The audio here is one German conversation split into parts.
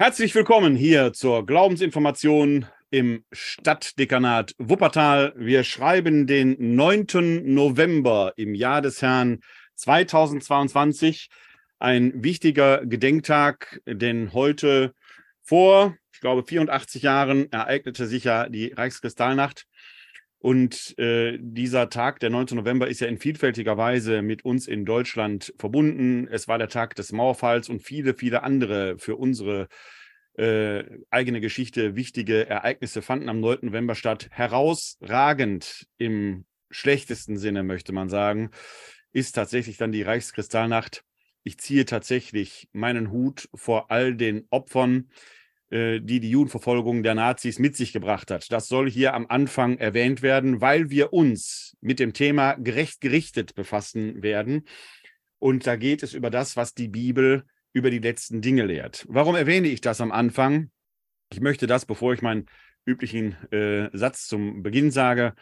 Herzlich willkommen hier zur Glaubensinformation im Stadtdekanat Wuppertal. Wir schreiben den 9. November im Jahr des Herrn 2022. Ein wichtiger Gedenktag, denn heute vor, ich glaube, 84 Jahren ereignete sich ja die Reichskristallnacht. Und äh, dieser Tag, der 9. November, ist ja in vielfältiger Weise mit uns in Deutschland verbunden. Es war der Tag des Mauerfalls und viele, viele andere für unsere äh, eigene Geschichte wichtige Ereignisse fanden am 9. November statt. Herausragend im schlechtesten Sinne, möchte man sagen, ist tatsächlich dann die Reichskristallnacht. Ich ziehe tatsächlich meinen Hut vor all den Opfern, die die Judenverfolgung der Nazis mit sich gebracht hat. Das soll hier am Anfang erwähnt werden, weil wir uns mit dem Thema gerecht gerichtet befassen werden. Und da geht es über das, was die Bibel über die letzten Dinge lehrt. Warum erwähne ich das am Anfang? Ich möchte das, bevor ich meinen üblichen äh, Satz zum Beginn sage,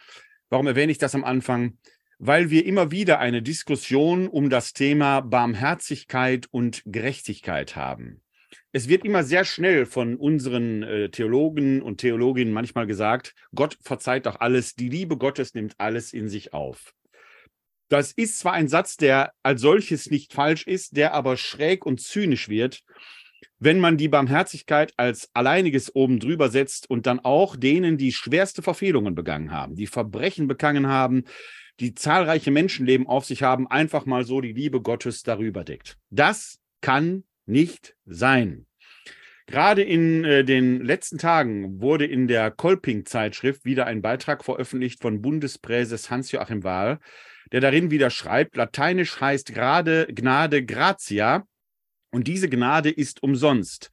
warum erwähne ich das am Anfang? Weil wir immer wieder eine Diskussion um das Thema Barmherzigkeit und Gerechtigkeit haben es wird immer sehr schnell von unseren äh, Theologen und Theologinnen manchmal gesagt, Gott verzeiht doch alles, die Liebe Gottes nimmt alles in sich auf. Das ist zwar ein Satz, der als solches nicht falsch ist, der aber schräg und zynisch wird, wenn man die Barmherzigkeit als alleiniges oben drüber setzt und dann auch denen, die schwerste Verfehlungen begangen haben, die Verbrechen begangen haben, die zahlreiche Menschenleben auf sich haben, einfach mal so die Liebe Gottes darüber deckt. Das kann nicht sein. Gerade in äh, den letzten Tagen wurde in der Kolping-Zeitschrift wieder ein Beitrag veröffentlicht von Bundespräses Hans-Joachim Wahl, der darin wieder schreibt, lateinisch heißt gerade Gnade gratia und diese Gnade ist umsonst,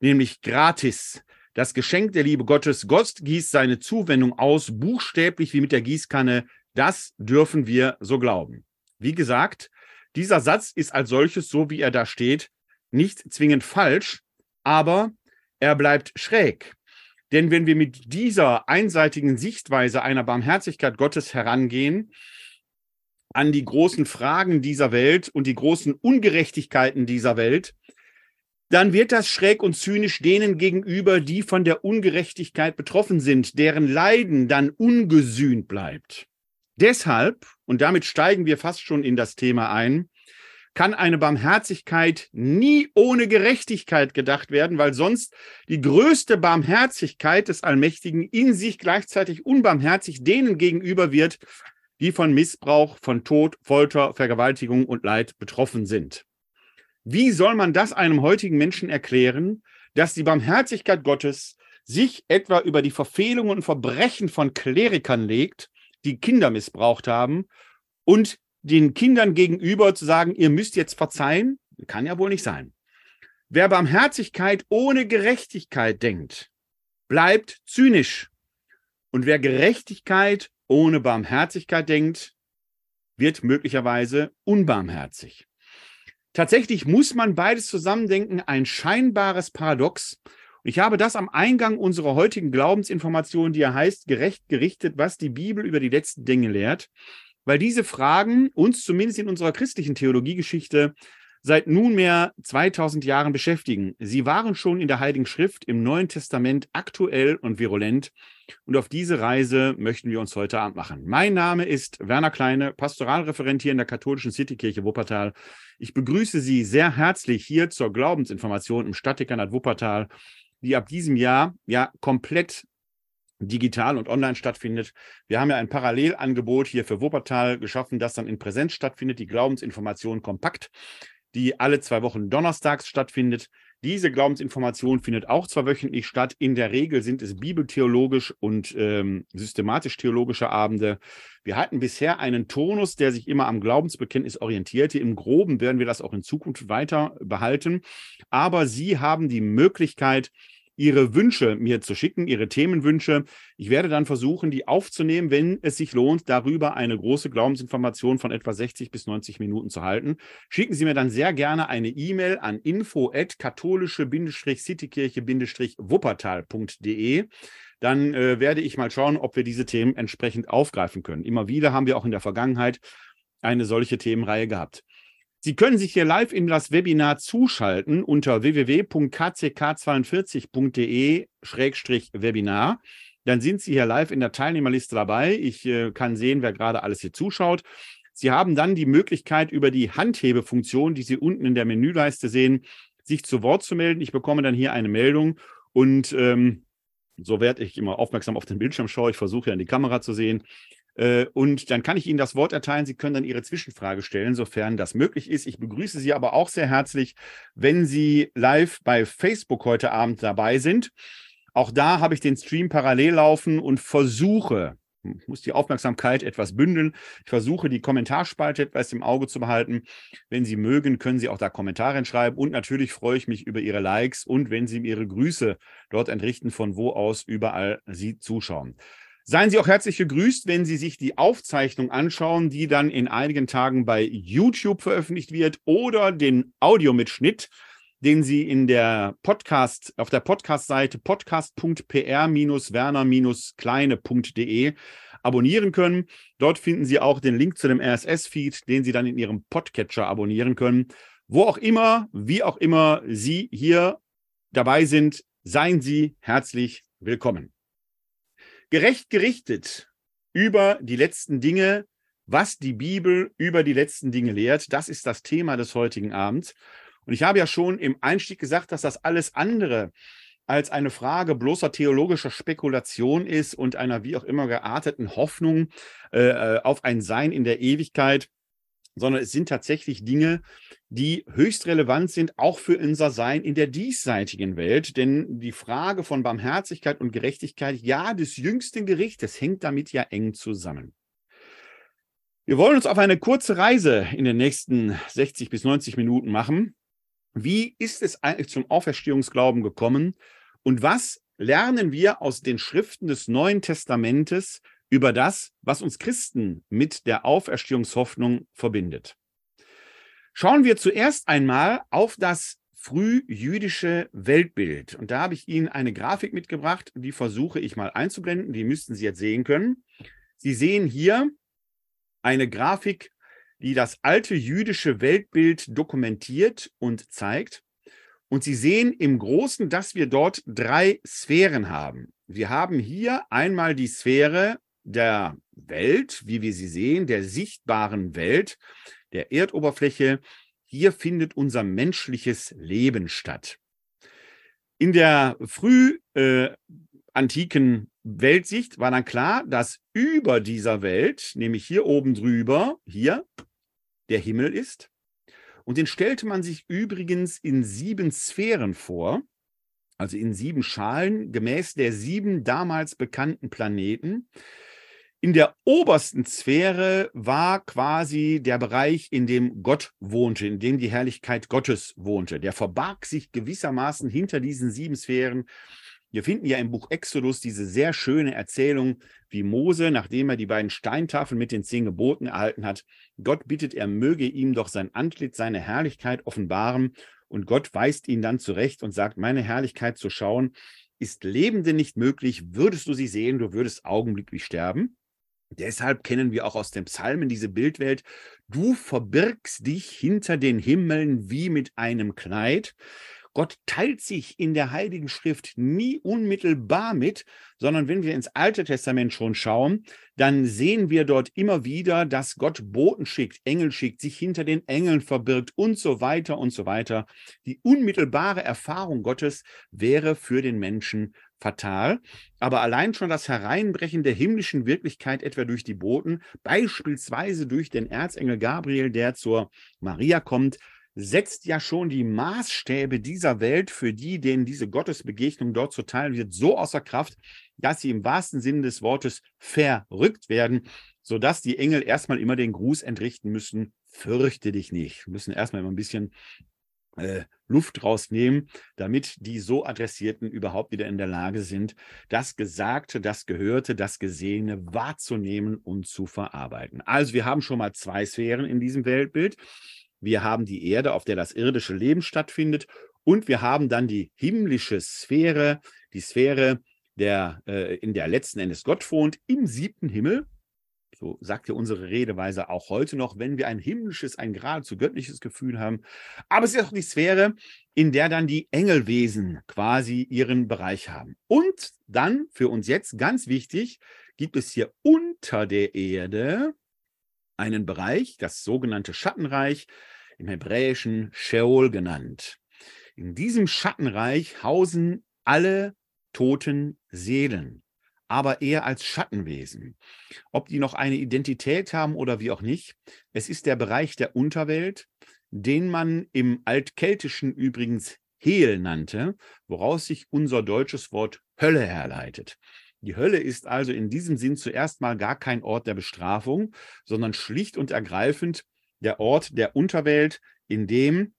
nämlich gratis. Das Geschenk der Liebe Gottes, Gott gießt seine Zuwendung aus, buchstäblich wie mit der Gießkanne. Das dürfen wir so glauben. Wie gesagt, dieser Satz ist als solches, so wie er da steht, nicht zwingend falsch, aber er bleibt schräg. Denn wenn wir mit dieser einseitigen Sichtweise einer Barmherzigkeit Gottes herangehen, an die großen Fragen dieser Welt und die großen Ungerechtigkeiten dieser Welt, dann wird das schräg und zynisch denen gegenüber, die von der Ungerechtigkeit betroffen sind, deren Leiden dann ungesühnt bleibt. Deshalb, und damit steigen wir fast schon in das Thema ein, kann eine Barmherzigkeit nie ohne Gerechtigkeit gedacht werden, weil sonst die größte Barmherzigkeit des Allmächtigen in sich gleichzeitig unbarmherzig denen gegenüber wird, die von Missbrauch, von Tod, Folter, Vergewaltigung und Leid betroffen sind. Wie soll man das einem heutigen Menschen erklären, dass die Barmherzigkeit Gottes sich etwa über die Verfehlungen und Verbrechen von Klerikern legt, die Kinder missbraucht haben und den Kindern gegenüber zu sagen, ihr müsst jetzt verzeihen, kann ja wohl nicht sein. Wer Barmherzigkeit ohne Gerechtigkeit denkt, bleibt zynisch. Und wer Gerechtigkeit ohne Barmherzigkeit denkt, wird möglicherweise unbarmherzig. Tatsächlich muss man beides zusammendenken, ein scheinbares Paradox. Ich habe das am Eingang unserer heutigen Glaubensinformation, die ja heißt, gerecht gerichtet, was die Bibel über die letzten Dinge lehrt, weil diese Fragen uns zumindest in unserer christlichen Theologiegeschichte seit nunmehr 2000 Jahren beschäftigen. Sie waren schon in der Heiligen Schrift im Neuen Testament aktuell und virulent. Und auf diese Reise möchten wir uns heute Abend machen. Mein Name ist Werner Kleine, Pastoralreferent hier in der katholischen Citykirche Wuppertal. Ich begrüße Sie sehr herzlich hier zur Glaubensinformation im Stadtdekanat Wuppertal, die ab diesem Jahr ja komplett digital und online stattfindet. Wir haben ja ein Parallelangebot hier für Wuppertal geschaffen, das dann in Präsenz stattfindet, die Glaubensinformation kompakt, die alle zwei Wochen donnerstags stattfindet. Diese Glaubensinformation findet auch zweiwöchentlich statt. In der Regel sind es bibeltheologisch und ähm, systematisch-theologische Abende. Wir hatten bisher einen Tonus, der sich immer am Glaubensbekenntnis orientierte. Im Groben werden wir das auch in Zukunft weiter behalten. Aber Sie haben die Möglichkeit, Ihre Wünsche mir zu schicken, Ihre Themenwünsche. Ich werde dann versuchen, die aufzunehmen, wenn es sich lohnt, darüber eine große Glaubensinformation von etwa 60 bis 90 Minuten zu halten. Schicken Sie mir dann sehr gerne eine E-Mail an info at katholische-citykirche-wuppertal.de dann äh, werde ich mal schauen, ob wir diese Themen entsprechend aufgreifen können. Immer wieder haben wir auch in der Vergangenheit eine solche Themenreihe gehabt. Sie können sich hier live in das Webinar zuschalten unter www.kck42.de-webinar. Dann sind Sie hier live in der Teilnehmerliste dabei. Ich äh, kann sehen, wer gerade alles hier zuschaut. Sie haben dann die Möglichkeit, über die Handhebefunktion, die Sie unten in der Menüleiste sehen, sich zu Wort zu melden. Ich bekomme dann hier eine Meldung und ähm, so werde ich immer aufmerksam auf den Bildschirm schaue. Ich versuche ja in die Kamera zu sehen. Äh, und dann kann ich Ihnen das Wort erteilen. Sie können dann Ihre Zwischenfrage stellen, sofern das möglich ist. Ich begrüße Sie aber auch sehr herzlich, wenn Sie live bei Facebook heute Abend dabei sind. Auch da habe ich den Stream parallel laufen und versuche, muss die Aufmerksamkeit etwas bündeln. Ich versuche, die Kommentarspalte etwas im Auge zu behalten. Wenn Sie mögen, können Sie auch da Kommentare schreiben. Und natürlich freue ich mich über Ihre Likes und wenn Sie mir Ihre Grüße dort entrichten, von wo aus überall Sie zuschauen. Seien Sie auch herzlich gegrüßt, wenn Sie sich die Aufzeichnung anschauen, die dann in einigen Tagen bei YouTube veröffentlicht wird oder den Audiomitschnitt, den Sie in der Podcast, auf der Podcast-Seite podcast.pr-werner-kleine.de abonnieren können. Dort finden Sie auch den Link zu dem RSS-Feed, den Sie dann in Ihrem Podcatcher abonnieren können. Wo auch immer, wie auch immer Sie hier dabei sind, seien Sie herzlich willkommen gerecht gerichtet über die letzten Dinge, was die Bibel über die letzten Dinge lehrt. Das ist das Thema des heutigen Abends. Und ich habe ja schon im Einstieg gesagt, dass das alles andere als eine Frage bloßer theologischer Spekulation ist und einer wie auch immer gearteten Hoffnung äh, äh auf ein Sein in der Ewigkeit, sondern es sind tatsächlich Dinge, die höchst relevant sind, auch für unser Sein in der diesseitigen Welt. Denn die Frage von Barmherzigkeit und Gerechtigkeit, ja, des jüngsten Gerichtes, hängt damit ja eng zusammen. Wir wollen uns auf eine kurze Reise in den nächsten 60 bis 90 Minuten machen. Wie ist es eigentlich zum Auferstehungsglauben gekommen? Und was lernen wir aus den Schriften des Neuen Testamentes über das, was uns Christen mit der Auferstehungshoffnung verbindet? Schauen wir zuerst einmal auf das frühjüdische Weltbild. Und da habe ich Ihnen eine Grafik mitgebracht, die versuche ich mal einzublenden. Die müssten Sie jetzt sehen können. Sie sehen hier eine Grafik, die das alte jüdische Weltbild dokumentiert und zeigt. Und Sie sehen im Großen, dass wir dort drei Sphären haben. Wir haben hier einmal die Sphäre der Welt, wie wir sie sehen, der sichtbaren Welt der Erdoberfläche. Hier findet unser menschliches Leben statt. In der früh äh, Weltsicht war dann klar, dass über dieser Welt, nämlich hier oben drüber, hier der Himmel ist. Und den stellte man sich übrigens in sieben Sphären vor, also in sieben Schalen, gemäß der sieben damals bekannten Planeten. In der obersten Sphäre war quasi der Bereich, in dem Gott wohnte, in dem die Herrlichkeit Gottes wohnte. Der verbarg sich gewissermaßen hinter diesen sieben Sphären. Wir finden ja im Buch Exodus diese sehr schöne Erzählung, wie Mose, nachdem er die beiden Steintafeln mit den zehn Geboten erhalten hat, Gott bittet, er möge ihm doch sein Antlitz, seine Herrlichkeit offenbaren. Und Gott weist ihn dann zurecht und sagt, meine Herrlichkeit zu schauen, ist Lebende nicht möglich. Würdest du sie sehen, du würdest augenblicklich sterben. Deshalb kennen wir auch aus den Psalmen diese Bildwelt. Du verbirgst dich hinter den Himmeln wie mit einem Kleid. Gott teilt sich in der Heiligen Schrift nie unmittelbar mit, sondern wenn wir ins Alte Testament schon schauen, dann sehen wir dort immer wieder, dass Gott Boten schickt, Engel schickt, sich hinter den Engeln verbirgt und so weiter und so weiter. Die unmittelbare Erfahrung Gottes wäre für den Menschen fatal. Aber allein schon das Hereinbrechen der himmlischen Wirklichkeit, etwa durch die Boten, beispielsweise durch den Erzengel Gabriel, der zur Maria kommt, setzt ja schon die Maßstäbe dieser Welt, für die, denen diese Gottesbegegnung dort zuteil wird, so außer Kraft, dass sie im wahrsten Sinne des Wortes verrückt werden, sodass die Engel erstmal immer den Gruß entrichten müssen, fürchte dich nicht. Müssen erstmal immer ein bisschen äh, Luft rausnehmen, damit die so Adressierten überhaupt wieder in der Lage sind, das Gesagte, das Gehörte, das Gesehene wahrzunehmen und zu verarbeiten. Also wir haben schon mal zwei Sphären in diesem Weltbild. Wir haben die Erde, auf der das irdische Leben stattfindet, und wir haben dann die himmlische Sphäre, die Sphäre, der, äh, in der letzten Endes Gott wohnt, im siebten Himmel. So sagt ja unsere Redeweise auch heute noch, wenn wir ein himmlisches, ein geradezu göttliches Gefühl haben. Aber es ist auch die Sphäre, in der dann die Engelwesen quasi ihren Bereich haben. Und dann für uns jetzt ganz wichtig, gibt es hier unter der Erde einen Bereich, das sogenannte Schattenreich, im Hebräischen Sheol genannt. In diesem Schattenreich hausen alle toten Seelen aber eher als Schattenwesen. Ob die noch eine Identität haben oder wie auch nicht, es ist der Bereich der Unterwelt, den man im Altkeltischen übrigens Hel nannte, woraus sich unser deutsches Wort Hölle herleitet. Die Hölle ist also in diesem Sinn zuerst mal gar kein Ort der Bestrafung, sondern schlicht und ergreifend der Ort der Unterwelt, in dem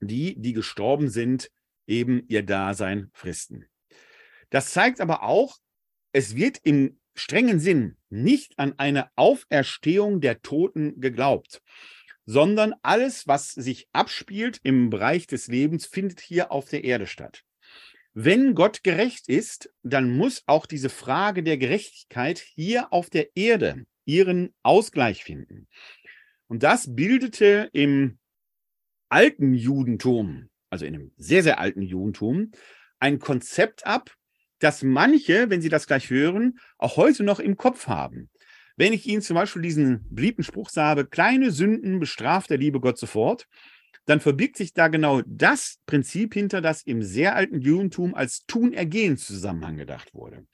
die, die gestorben sind, eben ihr Dasein fristen. Das zeigt aber auch, es wird im strengen Sinn nicht an eine Auferstehung der Toten geglaubt, sondern alles, was sich abspielt im Bereich des Lebens, findet hier auf der Erde statt. Wenn Gott gerecht ist, dann muss auch diese Frage der Gerechtigkeit hier auf der Erde ihren Ausgleich finden. Und das bildete im alten Judentum, also in einem sehr, sehr alten Judentum, ein Konzept ab, das manche, wenn sie das gleich hören, auch heute noch im Kopf haben. Wenn ich Ihnen zum Beispiel diesen beliebten Spruch sage, kleine Sünden bestraft der liebe Gott sofort, dann verbirgt sich da genau das Prinzip hinter, das im sehr alten Judentum als Tun-Ergehen-Zusammenhang gedacht wurde.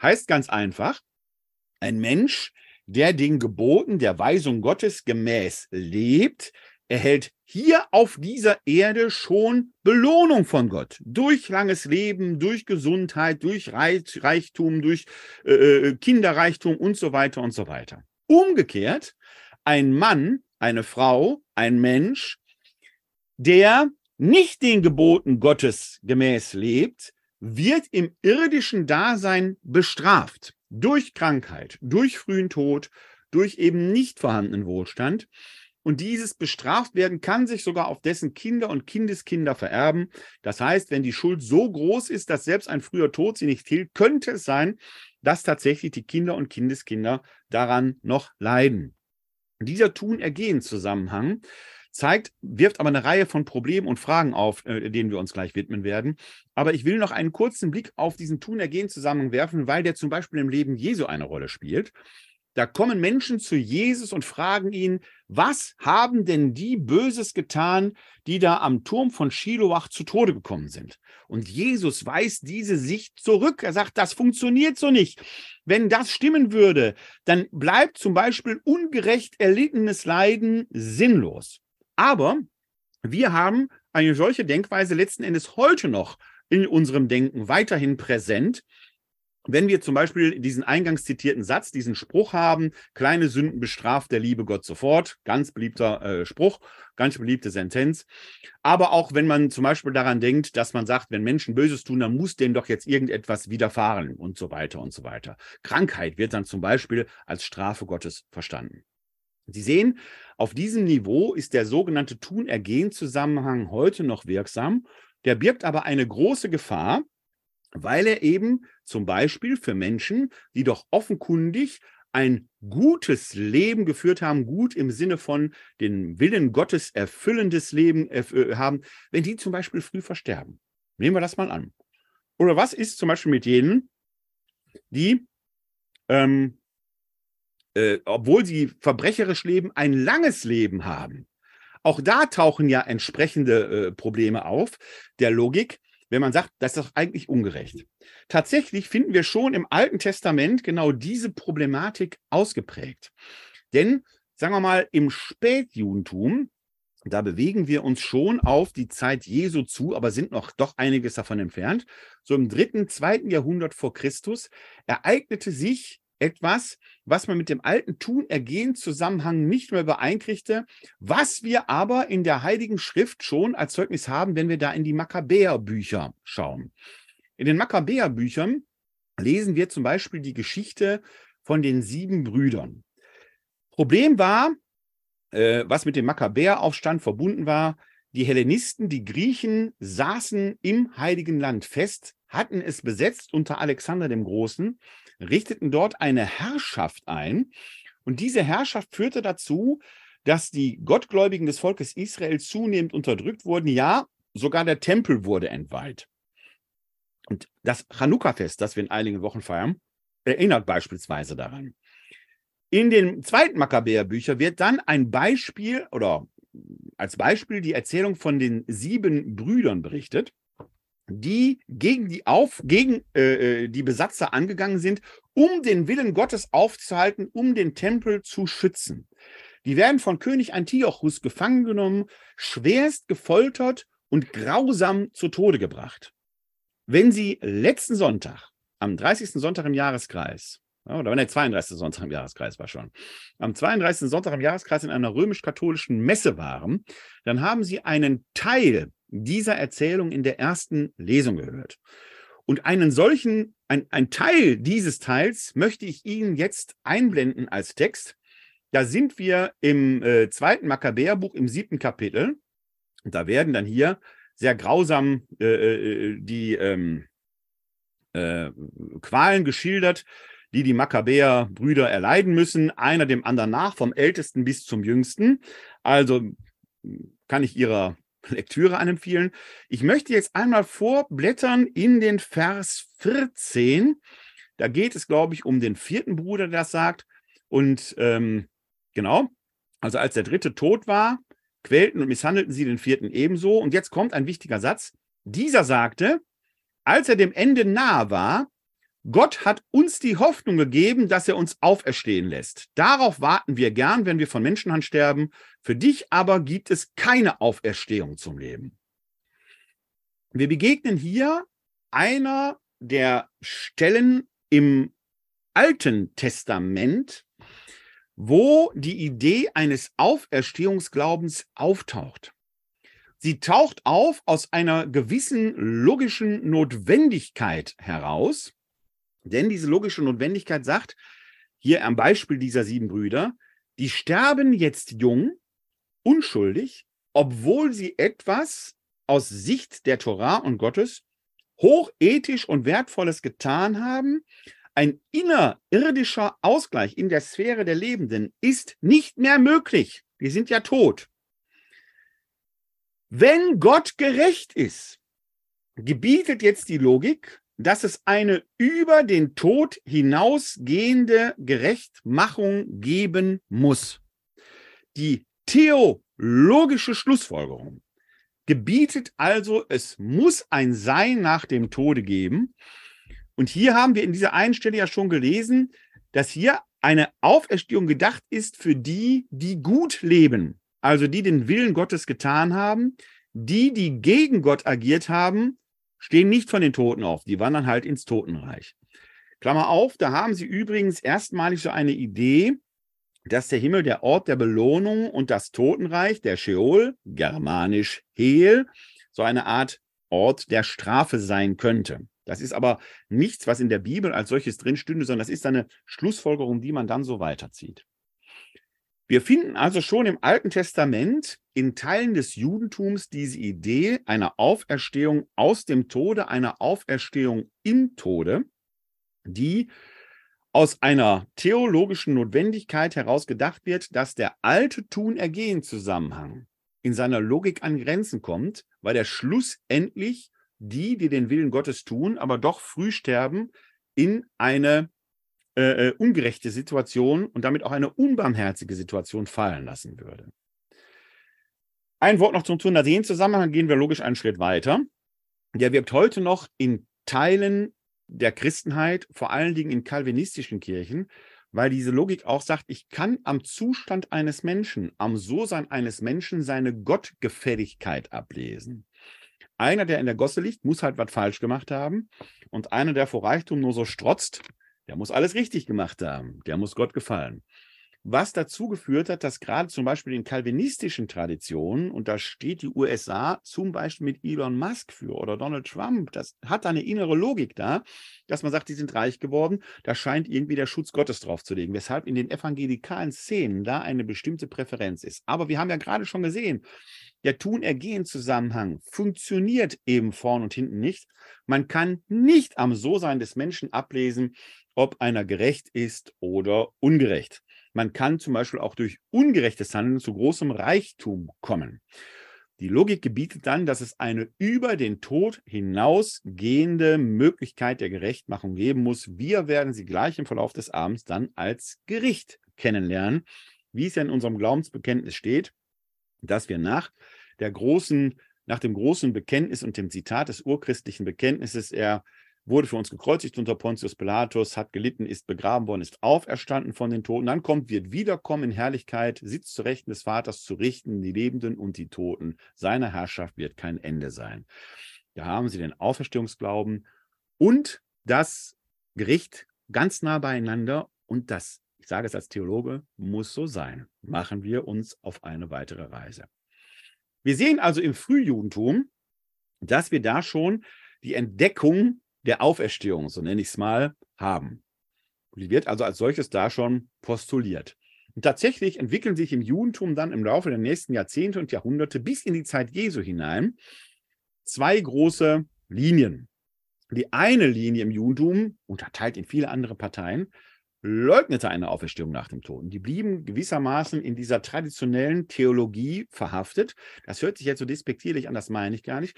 Heißt ganz einfach, ein Mensch, der den Geboten der Weisung Gottes gemäß lebt, erhält hier auf dieser Erde schon Belohnung von Gott. Durch langes Leben, durch Gesundheit, durch Reichtum, durch äh, äh, Kinderreichtum und so weiter und so weiter. Umgekehrt, ein Mann, eine Frau, ein Mensch, der nicht den Geboten Gottes gemäß lebt, wird im irdischen Dasein bestraft. Durch Krankheit, durch frühen Tod, durch eben nicht vorhandenen Wohlstand. Und dieses bestraft werden kann sich sogar auf dessen Kinder und Kindeskinder vererben. Das heißt, wenn die Schuld so groß ist, dass selbst ein früher Tod sie nicht hielt, könnte es sein, dass tatsächlich die Kinder und Kindeskinder daran noch leiden. Dieser Tun-Ergehen-Zusammenhang zeigt, wirft aber eine Reihe von Problemen und Fragen auf, äh, denen wir uns gleich widmen werden. Aber ich will noch einen kurzen Blick auf diesen Tun-Ergehen-Zusammenhang werfen, weil der zum Beispiel im Leben Jesu eine Rolle spielt. Da kommen Menschen zu Jesus und fragen ihn, was haben denn die Böses getan, die da am Turm von Shiloach zu Tode gekommen sind? Und Jesus weist diese Sicht zurück. Er sagt, das funktioniert so nicht. Wenn das stimmen würde, dann bleibt zum Beispiel ungerecht erlittenes Leiden sinnlos. Aber wir haben eine solche Denkweise letzten Endes heute noch in unserem Denken weiterhin präsent wenn wir zum Beispiel diesen eingangs zitierten Satz, diesen Spruch haben, kleine Sünden bestraft der liebe Gott sofort, ganz beliebter äh, Spruch, ganz beliebte Sentenz. Aber auch wenn man zum Beispiel daran denkt, dass man sagt, wenn Menschen Böses tun, dann muss denen doch jetzt irgendetwas widerfahren und so weiter und so weiter. Krankheit wird dann zum Beispiel als Strafe Gottes verstanden. Sie sehen, auf diesem Niveau ist der sogenannte Tun-Ergehen-Zusammenhang heute noch wirksam. Der birgt aber eine große Gefahr, weil er eben zum Beispiel für Menschen, die doch offenkundig ein gutes Leben geführt haben, gut im Sinne von den Willen Gottes erfüllendes Leben äh, haben, wenn die zum Beispiel früh versterben. Nehmen wir das mal an. Oder was ist zum Beispiel mit jenen, die, ähm, äh, obwohl sie verbrecherisch leben, ein langes Leben haben? Auch da tauchen ja entsprechende äh, Probleme auf der Logik wenn man sagt, das ist doch eigentlich ungerecht. Tatsächlich finden wir schon im Alten Testament genau diese Problematik ausgeprägt. Denn, sagen wir mal, im Spätjudentum, da bewegen wir uns schon auf die Zeit Jesu zu, aber sind noch doch einiges davon entfernt. So im dritten, zweiten Jahrhundert vor Christus ereignete sich etwas, was man mit dem alten Tun-Ergehen-Zusammenhang nicht mehr beeinkriegte, was wir aber in der Heiligen Schrift schon als Zeugnis haben, wenn wir da in die Makkabäer-Bücher schauen. In den Makkabäer-Büchern lesen wir zum Beispiel die Geschichte von den sieben Brüdern. Problem war, äh, was mit dem Makkabäeraufstand verbunden war, die Hellenisten, die Griechen saßen im Heiligen Land fest, hatten es besetzt unter Alexander dem Großen richteten dort eine Herrschaft ein Und diese Herrschaft führte dazu, dass die Gottgläubigen des Volkes Israel zunehmend unterdrückt wurden. Ja, sogar der Tempel wurde entweiht. Und das Chanukka-Fest, das wir in einigen Wochen feiern, erinnert beispielsweise daran. In den zweiten Makkabäerbücher wird dann ein Beispiel oder als Beispiel die Erzählung von den sieben Brüdern berichtet, die gegen die, Auf, gegen, äh, äh die Besatzer angegangen sind, um den Willen Gottes aufzuhalten, um den Tempel zu schützen. Die werden von König Antiochus gefangen genommen, schwerst gefoltert und grausam zu Tode gebracht. Wenn sie letzten Sonntag, am 30. Sonntag im Jahreskreis, oder wenn der 32. Sonntag im Jahreskreis war schon, am 32. Sonntag im Jahreskreis in einer römisch-katholischen Messe waren, dann haben sie einen Teil dieser Erzählung in der ersten Lesung gehört. Und einen solchen, ein, ein Teil dieses Teils möchte ich Ihnen jetzt einblenden als Text. Da sind wir im äh, zweiten Makkabäerbuch im siebten Kapitel. Und da werden dann hier sehr grausam äh, äh, die ähm, äh, Qualen geschildert, die die Makkabäer-Brüder erleiden müssen, einer dem anderen nach, vom Ältesten bis zum Jüngsten. Also kann ich Ihrer Lektüre anempfehlen. Ich möchte jetzt einmal vorblättern in den Vers 14. Da geht es, glaube ich, um den vierten Bruder, der das sagt. Und ähm, Genau. Also als der dritte tot war, quälten und misshandelten sie den vierten ebenso. Und jetzt kommt ein wichtiger Satz. Dieser sagte, als er dem Ende nahe war, Gott hat uns die Hoffnung gegeben, dass er uns auferstehen lässt. Darauf warten wir gern, wenn wir von Menschenhand sterben. Für dich aber gibt es keine Auferstehung zum Leben. Wir begegnen hier einer der Stellen im Alten Testament, wo die Idee eines Auferstehungsglaubens auftaucht. Sie taucht auf aus einer gewissen logischen Notwendigkeit heraus, denn diese logische Notwendigkeit sagt, hier am Beispiel dieser sieben Brüder, die sterben jetzt jung, unschuldig, obwohl sie etwas aus Sicht der Torah und Gottes hochethisch und wertvolles getan haben, ein innerirdischer Ausgleich in der Sphäre der Lebenden ist nicht mehr möglich. Wir sind ja tot. Wenn Gott gerecht ist, gebietet jetzt die Logik, dass es eine über den Tod hinausgehende Gerechtmachung geben muss. Die theologische Schlussfolgerung gebietet also, es muss ein Sein nach dem Tode geben. Und hier haben wir in dieser einen Stelle ja schon gelesen, dass hier eine Auferstehung gedacht ist für die, die gut leben, also die den Willen Gottes getan haben. Die, die gegen Gott agiert haben, stehen nicht von den Toten auf, die wandern halt ins Totenreich. Klammer auf, da haben sie übrigens erstmalig so eine Idee, dass der Himmel der Ort der Belohnung und das Totenreich, der Sheol, germanisch Hel, so eine Art Ort der Strafe sein könnte. Das ist aber nichts, was in der Bibel als solches drin stünde, sondern das ist eine Schlussfolgerung, die man dann so weiterzieht. Wir finden also schon im Alten Testament in Teilen des Judentums diese Idee einer Auferstehung aus dem Tode, einer Auferstehung im Tode, die aus einer theologischen Notwendigkeit heraus gedacht wird, dass der alte Tun-Ergehen-Zusammenhang in seiner Logik an Grenzen kommt, weil er schlussendlich die, die den Willen Gottes tun, aber doch früh sterben, in eine äh, äh, ungerechte Situation und damit auch eine unbarmherzige Situation fallen lassen würde. Ein Wort noch zum Tunaseen-Zusammenhang, gehen wir logisch einen Schritt weiter. Der wirkt heute noch in Teilen der Christenheit, vor allen Dingen in kalvinistischen Kirchen, weil diese Logik auch sagt, ich kann am Zustand eines Menschen, am So-Sein eines Menschen seine Gottgefälligkeit ablesen. Einer, der in der Gosse liegt, muss halt was falsch gemacht haben. Und einer, der vor Reichtum nur so strotzt, der muss alles richtig gemacht haben. Der muss Gott gefallen. Was dazu geführt hat, dass gerade zum Beispiel in kalvinistischen Traditionen, und da steht die USA zum Beispiel mit Elon Musk für oder Donald Trump, das hat eine innere Logik da, dass man sagt, die sind reich geworden, da scheint irgendwie der Schutz Gottes draufzulegen, weshalb in den evangelikalen Szenen da eine bestimmte Präferenz ist. Aber wir haben ja gerade schon gesehen, der Tun-Ergehen-Zusammenhang funktioniert eben vorn und hinten nicht. Man kann nicht am So-Sein des Menschen ablesen, ob einer gerecht ist oder ungerecht. Man kann zum Beispiel auch durch ungerechtes Handeln zu großem Reichtum kommen. Die Logik gebietet dann, dass es eine über den Tod hinausgehende Möglichkeit der Gerechtmachung geben muss. Wir werden sie gleich im Verlauf des Abends dann als Gericht kennenlernen, wie es ja in unserem Glaubensbekenntnis steht, dass wir nach der großen, nach dem großen Bekenntnis und dem Zitat des urchristlichen Bekenntnisses, er wurde für uns gekreuzigt unter Pontius Pilatus, hat gelitten, ist begraben worden, ist auferstanden von den Toten. Dann kommt, wird wiederkommen in Herrlichkeit, sitzt zu Rechten des Vaters zu richten, die Lebenden und die Toten. Seiner Herrschaft wird kein Ende sein. Da haben sie den Auferstehungsglauben und das Gericht ganz nah beieinander und das, ich sage es als Theologe, muss so sein. Machen wir uns auf eine weitere Reise. Wir sehen also im Frühjudentum, dass wir da schon die Entdeckung der Auferstehung, so nenne ich es mal, haben. Die wird also als solches da schon postuliert. Und tatsächlich entwickeln sich im Judentum dann im Laufe der nächsten Jahrzehnte und Jahrhunderte bis in die Zeit Jesu hinein zwei große Linien. Die eine Linie im Judentum, unterteilt in viele andere Parteien, leugnete eine Auferstehung nach dem Tod. Die blieben gewissermaßen in dieser traditionellen Theologie verhaftet. Das hört sich jetzt so despektierlich an, das meine ich gar nicht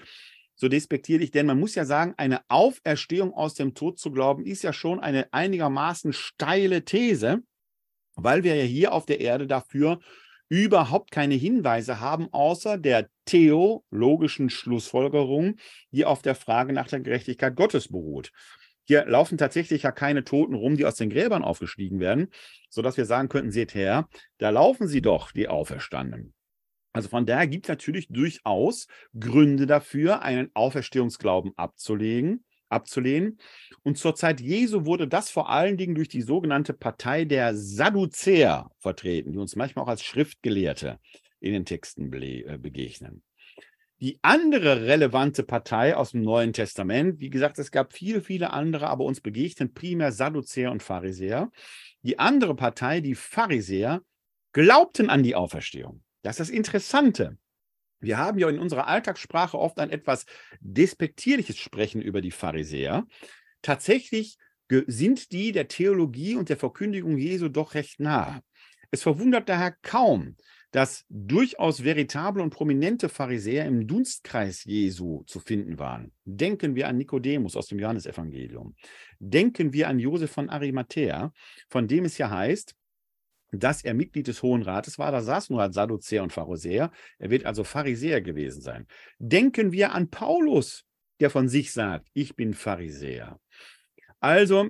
so despektierlich, denn man muss ja sagen, eine Auferstehung aus dem Tod zu glauben, ist ja schon eine einigermaßen steile These, weil wir ja hier auf der Erde dafür überhaupt keine Hinweise haben, außer der theologischen Schlussfolgerung, die auf der Frage nach der Gerechtigkeit Gottes beruht. Hier laufen tatsächlich ja keine Toten rum, die aus den Gräbern aufgestiegen werden, sodass wir sagen könnten, seht her, da laufen sie doch, die Auferstandenen. Also von daher gibt es natürlich durchaus Gründe dafür, einen Auferstehungsglauben abzulegen, abzulehnen. Und zur Zeit Jesu wurde das vor allen Dingen durch die sogenannte Partei der Sadduzäer vertreten, die uns manchmal auch als Schriftgelehrte in den Texten äh, begegnen. Die andere relevante Partei aus dem Neuen Testament, wie gesagt, es gab viele, viele andere, aber uns begegnen primär Sadduzäer und Pharisäer. Die andere Partei, die Pharisäer, glaubten an die Auferstehung. Das ist das Interessante. Wir haben ja in unserer Alltagssprache oft ein etwas despektierliches Sprechen über die Pharisäer. Tatsächlich sind die der Theologie und der Verkündigung Jesu doch recht nah. Es verwundert daher kaum, dass durchaus veritable und prominente Pharisäer im Dunstkreis Jesu zu finden waren. Denken wir an Nikodemus aus dem Johannesevangelium. Denken wir an Josef von Arimathea, von dem es ja heißt, dass er Mitglied des Hohen Rates war. Da saß nur Sadduzäer und Pharisäer. Er wird also Pharisäer gewesen sein. Denken wir an Paulus, der von sich sagt, ich bin Pharisäer. Also,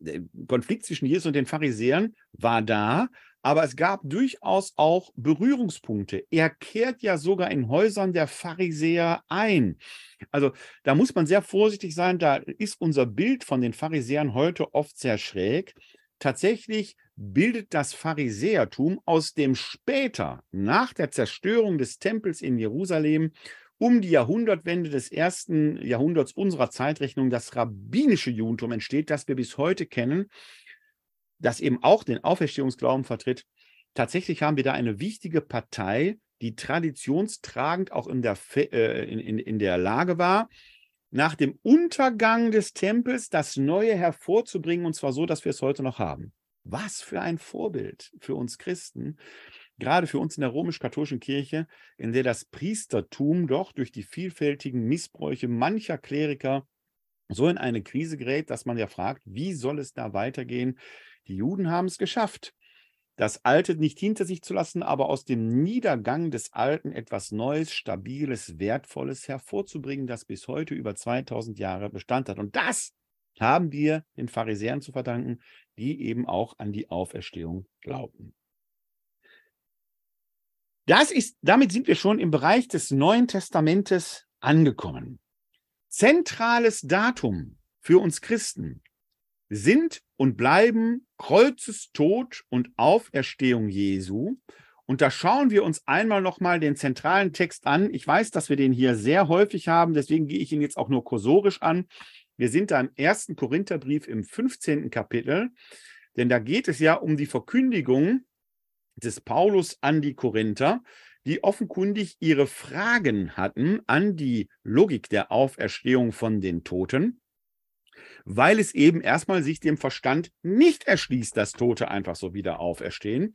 der Konflikt zwischen Jesus und den Pharisäern war da, aber es gab durchaus auch Berührungspunkte. Er kehrt ja sogar in Häusern der Pharisäer ein. Also da muss man sehr vorsichtig sein. Da ist unser Bild von den Pharisäern heute oft sehr schräg. Tatsächlich bildet das Pharisäertum aus dem später, nach der Zerstörung des Tempels in Jerusalem, um die Jahrhundertwende des ersten Jahrhunderts unserer Zeitrechnung das rabbinische Judentum entsteht, das wir bis heute kennen, das eben auch den Auferstehungsglauben vertritt. Tatsächlich haben wir da eine wichtige Partei, die traditionstragend auch in der, äh, in, in, in der Lage war, nach dem Untergang des Tempels das Neue hervorzubringen, und zwar so, dass wir es heute noch haben. Was für ein Vorbild für uns Christen, gerade für uns in der römisch-katholischen Kirche, in der das Priestertum doch durch die vielfältigen Missbräuche mancher Kleriker so in eine Krise gerät, dass man ja fragt, wie soll es da weitergehen? Die Juden haben es geschafft, das Alte nicht hinter sich zu lassen, aber aus dem Niedergang des Alten etwas Neues, Stabiles, Wertvolles hervorzubringen, das bis heute über 2000 Jahre Bestand hat. Und das haben wir den Pharisäern zu verdanken, die eben auch an die Auferstehung glaubten. Das ist, damit sind wir schon im Bereich des Neuen Testamentes angekommen. Zentrales Datum für uns Christen sind und bleiben Kreuzestod und Auferstehung Jesu. Und da schauen wir uns einmal nochmal den zentralen Text an. Ich weiß, dass wir den hier sehr häufig haben, deswegen gehe ich ihn jetzt auch nur kursorisch an. Wir sind da im ersten Korintherbrief im 15. Kapitel, denn da geht es ja um die Verkündigung des Paulus an die Korinther, die offenkundig ihre Fragen hatten an die Logik der Auferstehung von den Toten. weil es eben erstmal sich dem Verstand nicht erschließt, dass Tote einfach so wieder auferstehen.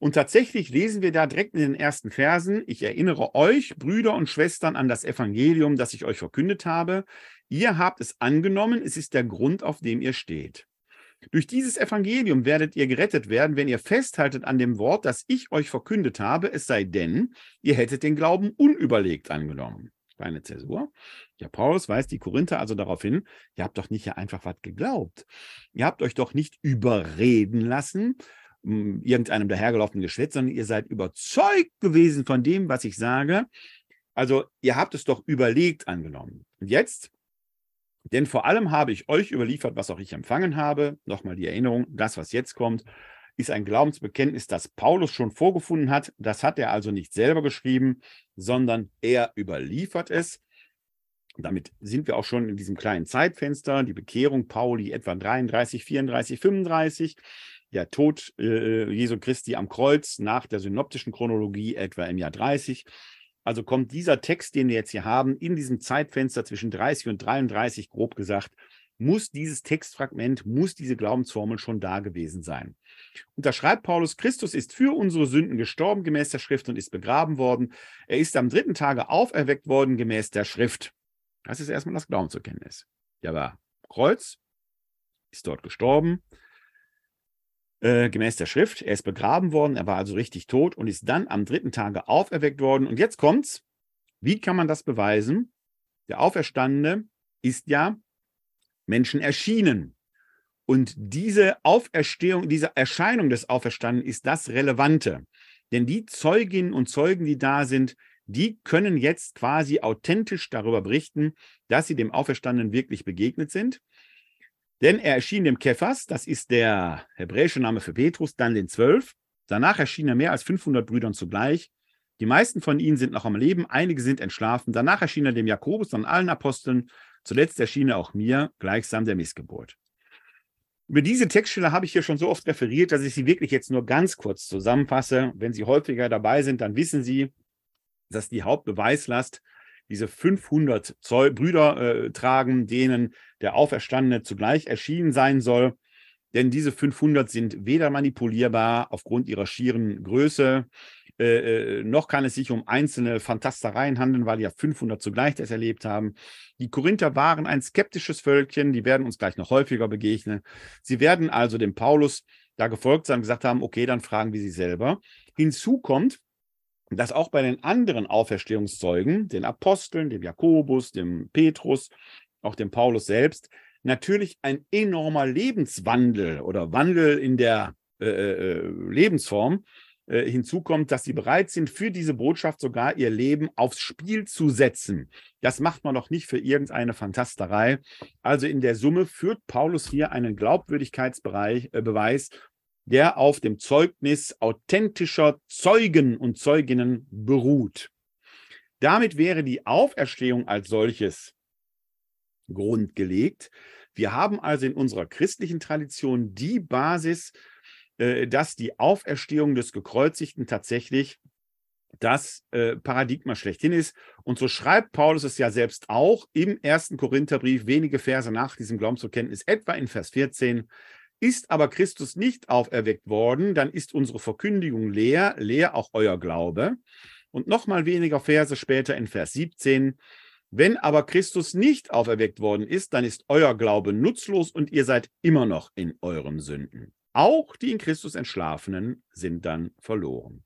Und tatsächlich lesen wir da direkt in den ersten Versen, ich erinnere euch, Brüder und Schwestern, an das Evangelium, das ich euch verkündet habe. Ihr habt es angenommen, es ist der Grund, auf dem ihr steht. Durch dieses Evangelium werdet ihr gerettet werden, wenn ihr festhaltet an dem Wort, das ich euch verkündet habe, es sei denn, ihr hättet den Glauben unüberlegt angenommen. Kleine Zäsur. Ja, Paulus weist die Korinther also darauf hin, ihr habt doch nicht ja einfach was geglaubt. Ihr habt euch doch nicht überreden lassen, irgendeinem dahergelaufenen Geschwätz, sondern ihr seid überzeugt gewesen von dem, was ich sage. Also ihr habt es doch überlegt angenommen. Und jetzt denn vor allem habe ich euch überliefert, was auch ich empfangen habe. Nochmal die Erinnerung, das, was jetzt kommt, ist ein Glaubensbekenntnis, das Paulus schon vorgefunden hat. Das hat er also nicht selber geschrieben, sondern er überliefert es. Damit sind wir auch schon in diesem kleinen Zeitfenster. Die Bekehrung Pauli etwa 33, 34, 35. Der Tod äh, Jesu Christi am Kreuz nach der synoptischen Chronologie etwa im Jahr 30. Also kommt dieser Text, den wir jetzt hier haben, in diesem Zeitfenster zwischen 30 und 33, grob gesagt, muss dieses Textfragment, muss diese Glaubensformel schon da gewesen sein. Und da schreibt Paulus, Christus ist für unsere Sünden gestorben gemäß der Schrift und ist begraben worden. Er ist am dritten Tage auferweckt worden gemäß der Schrift. Das ist erstmal das Glaubenserkenntnis. Ja, war Kreuz, ist dort gestorben, äh, gemäß der Schrift. Er ist begraben worden, er war also richtig tot und ist dann am dritten Tage auferweckt worden. Und jetzt kommt's. Wie kann man das beweisen? Der Auferstandene ist ja Menschen erschienen. Und diese Auferstehung, diese Erscheinung des Auferstandenen ist das Relevante. Denn die Zeuginnen und Zeugen, die da sind, die können jetzt quasi authentisch darüber berichten, dass sie dem Auferstandenen wirklich begegnet sind. Denn er erschien dem Kephas, das ist der hebräische Name für Petrus, dann den Zwölf. Danach erschien er mehr als 500 Brüdern zugleich. Die meisten von ihnen sind noch am Leben, einige sind entschlafen. Danach erschien er dem Jakobus, dann allen Aposteln. Zuletzt erschien er auch mir, gleichsam der Missgeburt. Über diese Textstelle habe ich hier schon so oft referiert, dass ich sie wirklich jetzt nur ganz kurz zusammenfasse. Wenn Sie häufiger dabei sind, dann wissen Sie, dass die Hauptbeweislast diese 500 Zoll Brüder äh, tragen, denen der Auferstandene zugleich erschienen sein soll. Denn diese 500 sind weder manipulierbar aufgrund ihrer schieren Größe, äh, äh, noch kann es sich um einzelne Fantastereien handeln, weil ja 500 zugleich das erlebt haben. Die Korinther waren ein skeptisches Völkchen, die werden uns gleich noch häufiger begegnen. Sie werden also dem Paulus da gefolgt sein und gesagt haben, okay, dann fragen wir sie selber. Hinzu kommt, dass auch bei den anderen Auferstehungszeugen, den Aposteln, dem Jakobus, dem Petrus, auch dem Paulus selbst, natürlich ein enormer Lebenswandel oder Wandel in der äh, äh, Lebensform äh, hinzukommt, dass sie bereit sind, für diese Botschaft sogar ihr Leben aufs Spiel zu setzen. Das macht man doch nicht für irgendeine Fantasterei. Also in der Summe führt Paulus hier einen Glaubwürdigkeitsbeweis äh, der auf dem Zeugnis authentischer Zeugen und Zeuginnen beruht. Damit wäre die Auferstehung als solches grundgelegt. Wir haben also in unserer christlichen Tradition die Basis, äh, dass die Auferstehung des Gekreuzigten tatsächlich das äh, Paradigma schlechthin ist. Und so schreibt Paulus es ja selbst auch im ersten Korintherbrief, wenige Verse nach diesem Glaubensbekenntnis, etwa in Vers 14. Ist aber Christus nicht auferweckt worden, dann ist unsere Verkündigung leer, leer auch euer Glaube. Und nochmal weniger Verse später in Vers 17. Wenn aber Christus nicht auferweckt worden ist, dann ist euer Glaube nutzlos und ihr seid immer noch in euren Sünden. Auch die in Christus Entschlafenen sind dann verloren.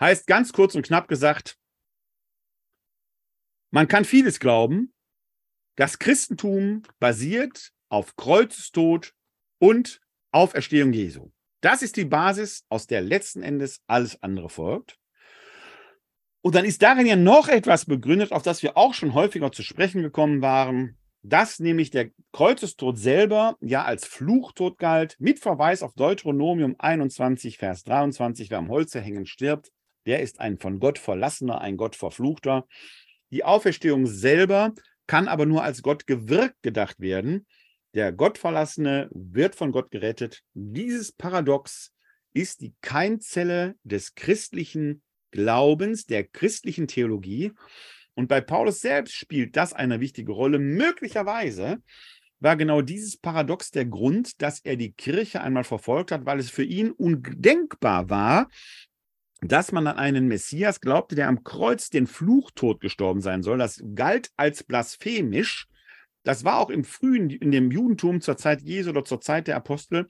Heißt ganz kurz und knapp gesagt, man kann vieles glauben. Das Christentum basiert auf Kreuzestod und Auferstehung Jesu. Das ist die Basis, aus der letzten Endes alles andere folgt. Und dann ist darin ja noch etwas begründet, auf das wir auch schon häufiger zu sprechen gekommen waren, dass nämlich der Kreuzestod selber ja als Fluchtod galt, mit Verweis auf Deuteronomium 21, Vers 23, wer am Holze hängen stirbt, der ist ein von Gott verlassener, ein Gott verfluchter. Die Auferstehung selber kann aber nur als Gott gewirkt gedacht werden. Der Gottverlassene wird von Gott gerettet. Dieses Paradox ist die Keimzelle des christlichen Glaubens, der christlichen Theologie. Und bei Paulus selbst spielt das eine wichtige Rolle, möglicherweise, war genau dieses Paradox der Grund, dass er die Kirche einmal verfolgt hat, weil es für ihn undenkbar war, dass man an einen Messias glaubte, der am Kreuz den Fluchtod gestorben sein soll. Das galt als blasphemisch. Das war auch im frühen, in dem Judentum zur Zeit Jesu oder zur Zeit der Apostel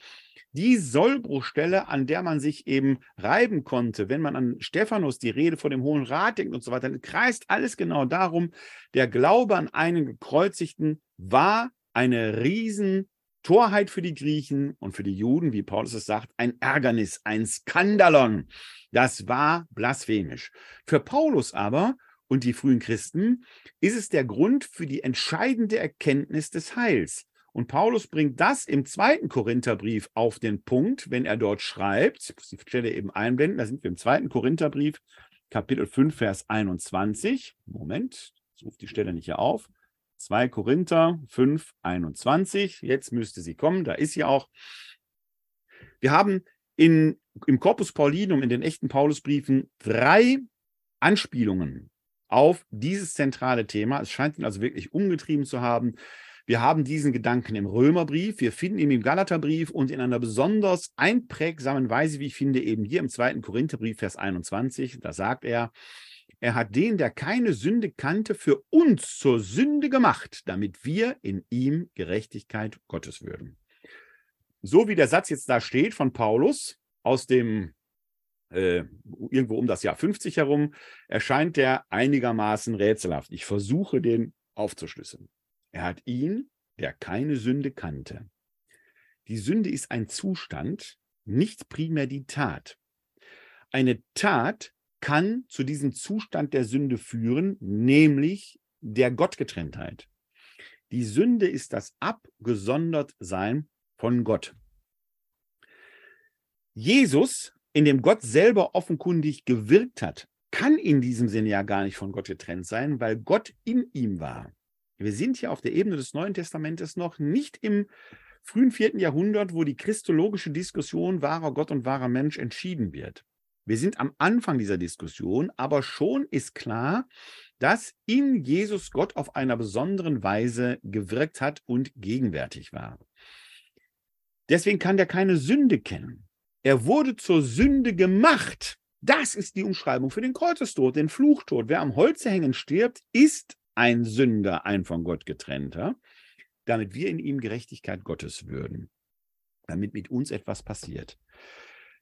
die Sollbruchstelle, an der man sich eben reiben konnte, wenn man an Stephanus die Rede vor dem Hohen Rat denkt und so weiter, dann kreist alles genau darum, der Glaube an einen Gekreuzigten war eine riesen Torheit für die Griechen und für die Juden, wie Paulus es sagt, ein Ärgernis, ein Skandalon. Das war blasphemisch. Für Paulus aber und die frühen Christen ist es der Grund für die entscheidende Erkenntnis des Heils. Und Paulus bringt das im zweiten Korintherbrief auf den Punkt, wenn er dort schreibt, ich muss die Stelle eben einblenden, da sind wir im zweiten Korintherbrief, Kapitel 5, Vers 21. Moment, ich rufe die Stelle nicht hier auf. 2 Korinther 5, 21. Jetzt müsste sie kommen, da ist sie auch. Wir haben in, im Corpus Paulinum, in den echten Paulusbriefen, drei Anspielungen auf dieses zentrale Thema. Es scheint ihn also wirklich umgetrieben zu haben. Wir haben diesen Gedanken im Römerbrief, wir finden ihn im Galaterbrief und in einer besonders einprägsamen Weise, wie ich finde, eben hier im zweiten Korintherbrief, Vers 21. Da sagt er, er hat den, der keine Sünde kannte, für uns zur Sünde gemacht, damit wir in ihm Gerechtigkeit Gottes würden. So wie der Satz jetzt da steht von Paulus aus dem äh, irgendwo um das Jahr 50 herum, erscheint der einigermaßen rätselhaft. Ich versuche den aufzuschlüsseln. Er hat ihn, der keine Sünde kannte. Die Sünde ist ein Zustand, nicht primär die Tat. Eine Tat kann zu diesem Zustand der Sünde führen, nämlich der Gottgetrenntheit. Die Sünde ist das Abgesondertsein von Gott. Jesus, in dem Gott selber offenkundig gewirkt hat, kann in diesem Sinne ja gar nicht von Gott getrennt sein, weil Gott in ihm war. Wir sind hier auf der Ebene des Neuen Testamentes noch nicht im frühen vierten Jahrhundert, wo die christologische Diskussion wahrer Gott und wahrer Mensch entschieden wird. Wir sind am Anfang dieser Diskussion, aber schon ist klar, dass in Jesus Gott auf einer besonderen Weise gewirkt hat und gegenwärtig war. Deswegen kann der keine Sünde kennen. Er wurde zur Sünde gemacht. Das ist die Umschreibung für den Kreuzestod, den Fluchtod. Wer am Holze hängen stirbt, ist ein Sünder, ein von Gott getrennter, damit wir in ihm Gerechtigkeit Gottes würden, damit mit uns etwas passiert.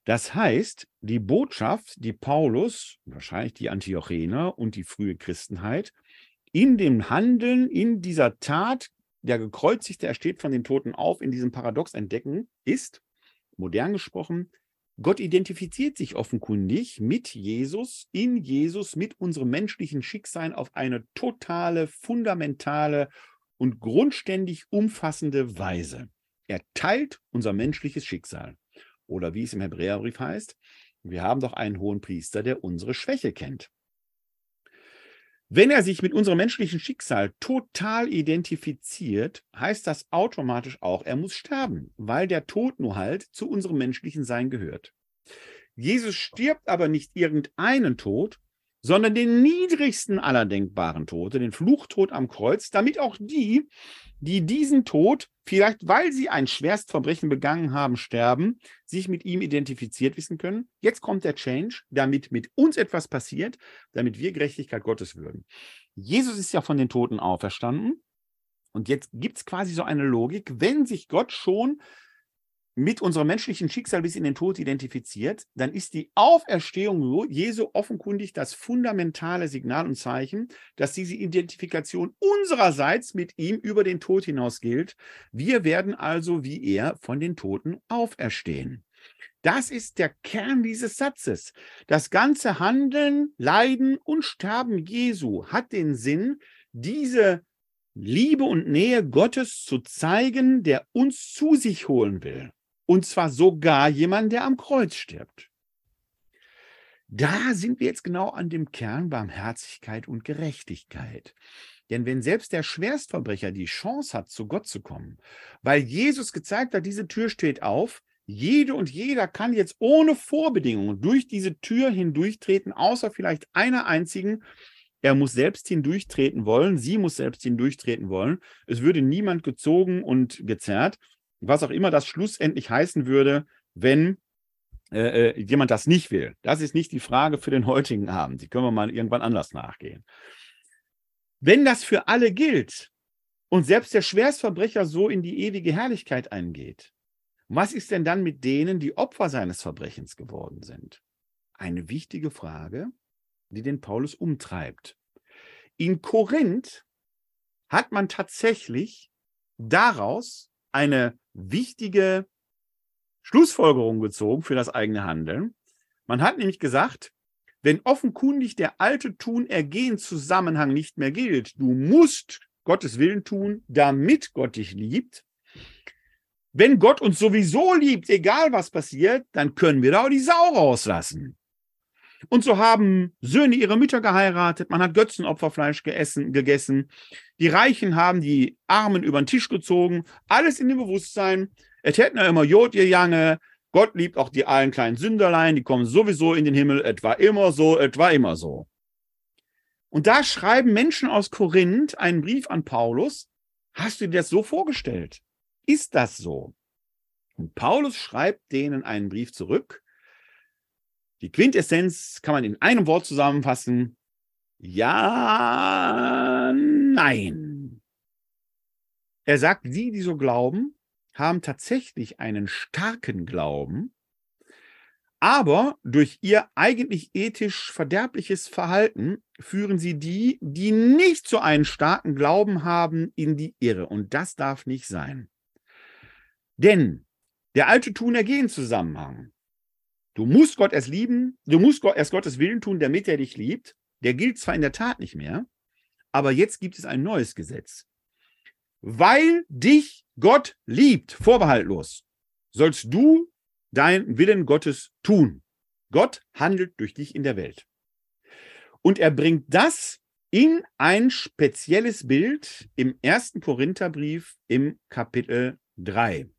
Das heißt, die Botschaft, die Paulus, wahrscheinlich die Antiochener und die frühe Christenheit, in dem Handeln, in dieser Tat, der Gekreuzigte, er steht von den Toten auf, in diesem Paradox entdecken, ist, modern gesprochen, Gott identifiziert sich offenkundig mit Jesus, in Jesus, mit unserem menschlichen Schicksal auf eine totale, fundamentale und grundständig umfassende Weise. Er teilt unser menschliches Schicksal. Oder wie es im Hebräerbrief heißt, wir haben doch einen hohen Priester, der unsere Schwäche kennt. Wenn er sich mit unserem menschlichen Schicksal total identifiziert, heißt das automatisch auch, er muss sterben, weil der Tod nur halt zu unserem menschlichen Sein gehört. Jesus stirbt aber nicht irgendeinen Tod, sondern den niedrigsten aller denkbaren Tote, den Fluchtod am Kreuz, damit auch die, die diesen Tod, vielleicht weil sie ein Schwerstverbrechen begangen haben, sterben, sich mit ihm identifiziert wissen können. Jetzt kommt der Change, damit mit uns etwas passiert, damit wir Gerechtigkeit Gottes würden. Jesus ist ja von den Toten auferstanden. Und jetzt gibt es quasi so eine Logik, wenn sich Gott schon mit unserem menschlichen Schicksal bis in den Tod identifiziert, dann ist die Auferstehung Jesu offenkundig das fundamentale Signal und Zeichen, dass diese Identifikation unsererseits mit ihm über den Tod hinaus gilt. Wir werden also wie er von den Toten auferstehen. Das ist der Kern dieses Satzes. Das ganze Handeln, Leiden und Sterben Jesu hat den Sinn, diese Liebe und Nähe Gottes zu zeigen, der uns zu sich holen will. Und zwar sogar jemand, der am Kreuz stirbt. Da sind wir jetzt genau an dem Kern Barmherzigkeit und Gerechtigkeit. Denn wenn selbst der Schwerstverbrecher die Chance hat, zu Gott zu kommen, weil Jesus gezeigt hat, diese Tür steht auf, jede und jeder kann jetzt ohne Vorbedingungen durch diese Tür hindurchtreten, außer vielleicht einer einzigen, Er muss selbst hindurchtreten wollen, sie muss selbst hindurchtreten wollen. Es würde niemand gezogen und gezerrt, was auch immer das schlussendlich heißen würde, wenn äh, äh, jemand das nicht will. Das ist nicht die Frage für den heutigen Abend. Die können wir mal irgendwann anders nachgehen. Wenn das für alle gilt und selbst der Schwerstverbrecher so in die ewige Herrlichkeit eingeht, was ist denn dann mit denen, die Opfer seines Verbrechens geworden sind? Eine wichtige Frage, die den Paulus umtreibt. In Korinth hat man tatsächlich daraus eine wichtige Schlussfolgerung gezogen für das eigene Handeln. Man hat nämlich gesagt, wenn offenkundig der alte Tun-Ergehen-Zusammenhang nicht mehr gilt, du musst Gottes Willen tun, damit Gott dich liebt. Wenn Gott uns sowieso liebt, egal was passiert, dann können wir da auch die Sau rauslassen. Und so haben Söhne ihre Mütter geheiratet, man hat Götzenopferfleisch geessen, gegessen, die Reichen haben die Armen über den Tisch gezogen, alles in dem Bewusstsein, es hätten ja immer Jod ihr Jange, Gott liebt auch die allen kleinen Sünderlein, die kommen sowieso in den Himmel, etwa immer so, etwa immer so. Und da schreiben Menschen aus Korinth einen Brief an Paulus. Hast du dir das so vorgestellt? Ist das so? Und Paulus schreibt denen einen Brief zurück. Die Quintessenz kann man in einem Wort zusammenfassen. Ja, nein. Er sagt, die, die so glauben, haben tatsächlich einen starken Glauben, aber durch ihr eigentlich ethisch verderbliches Verhalten führen sie die, die nicht so einen starken Glauben haben, in die Irre. Und das darf nicht sein. Denn der alte Tun-Ergehen-Zusammenhang, du musst Gott erst lieben, du musst erst Gottes Willen tun, damit er dich liebt, der gilt zwar in der Tat nicht mehr, aber jetzt gibt es ein neues Gesetz. Weil dich Gott liebt, vorbehaltlos, sollst du deinen Willen Gottes tun. Gott handelt durch dich in der Welt. Und er bringt das in ein spezielles Bild im ersten Korintherbrief im Kapitel 3.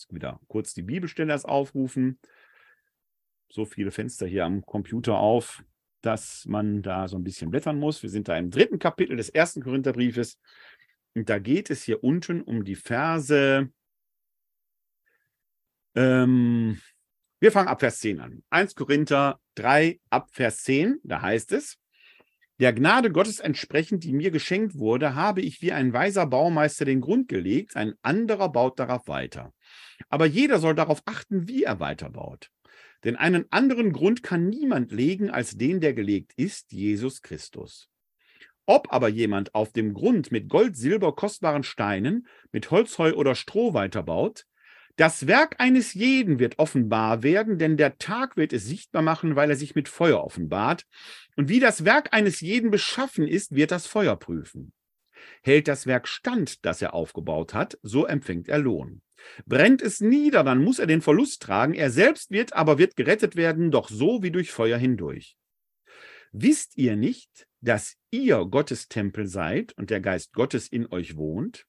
Muss wieder kurz die Bibelstelle aufrufen. So viele Fenster hier am Computer auf, dass man da so ein bisschen blättern muss. Wir sind da im dritten Kapitel des ersten Korintherbriefes. Und da geht es hier unten um die Verse. Ähm, wir fangen ab Vers 10 an. 1 Korinther 3 ab Vers 10, da heißt es, der Gnade Gottes entsprechend, die mir geschenkt wurde, habe ich wie ein weiser Baumeister den Grund gelegt, ein anderer baut darauf weiter. Aber jeder soll darauf achten, wie er weiterbaut. Denn einen anderen Grund kann niemand legen als den, der gelegt ist, Jesus Christus. Ob aber jemand auf dem Grund mit Gold, Silber, kostbaren Steinen, mit Holzheu oder Stroh weiterbaut, das Werk eines jeden wird offenbar werden, denn der Tag wird es sichtbar machen, weil er sich mit Feuer offenbart. Und wie das Werk eines jeden beschaffen ist, wird das Feuer prüfen. Hält das Werk stand, das er aufgebaut hat, so empfängt er Lohn. Brennt es nieder, dann muss er den Verlust tragen, er selbst wird aber wird gerettet werden, doch so wie durch Feuer hindurch. Wisst ihr nicht, dass ihr Gottes Tempel seid und der Geist Gottes in euch wohnt?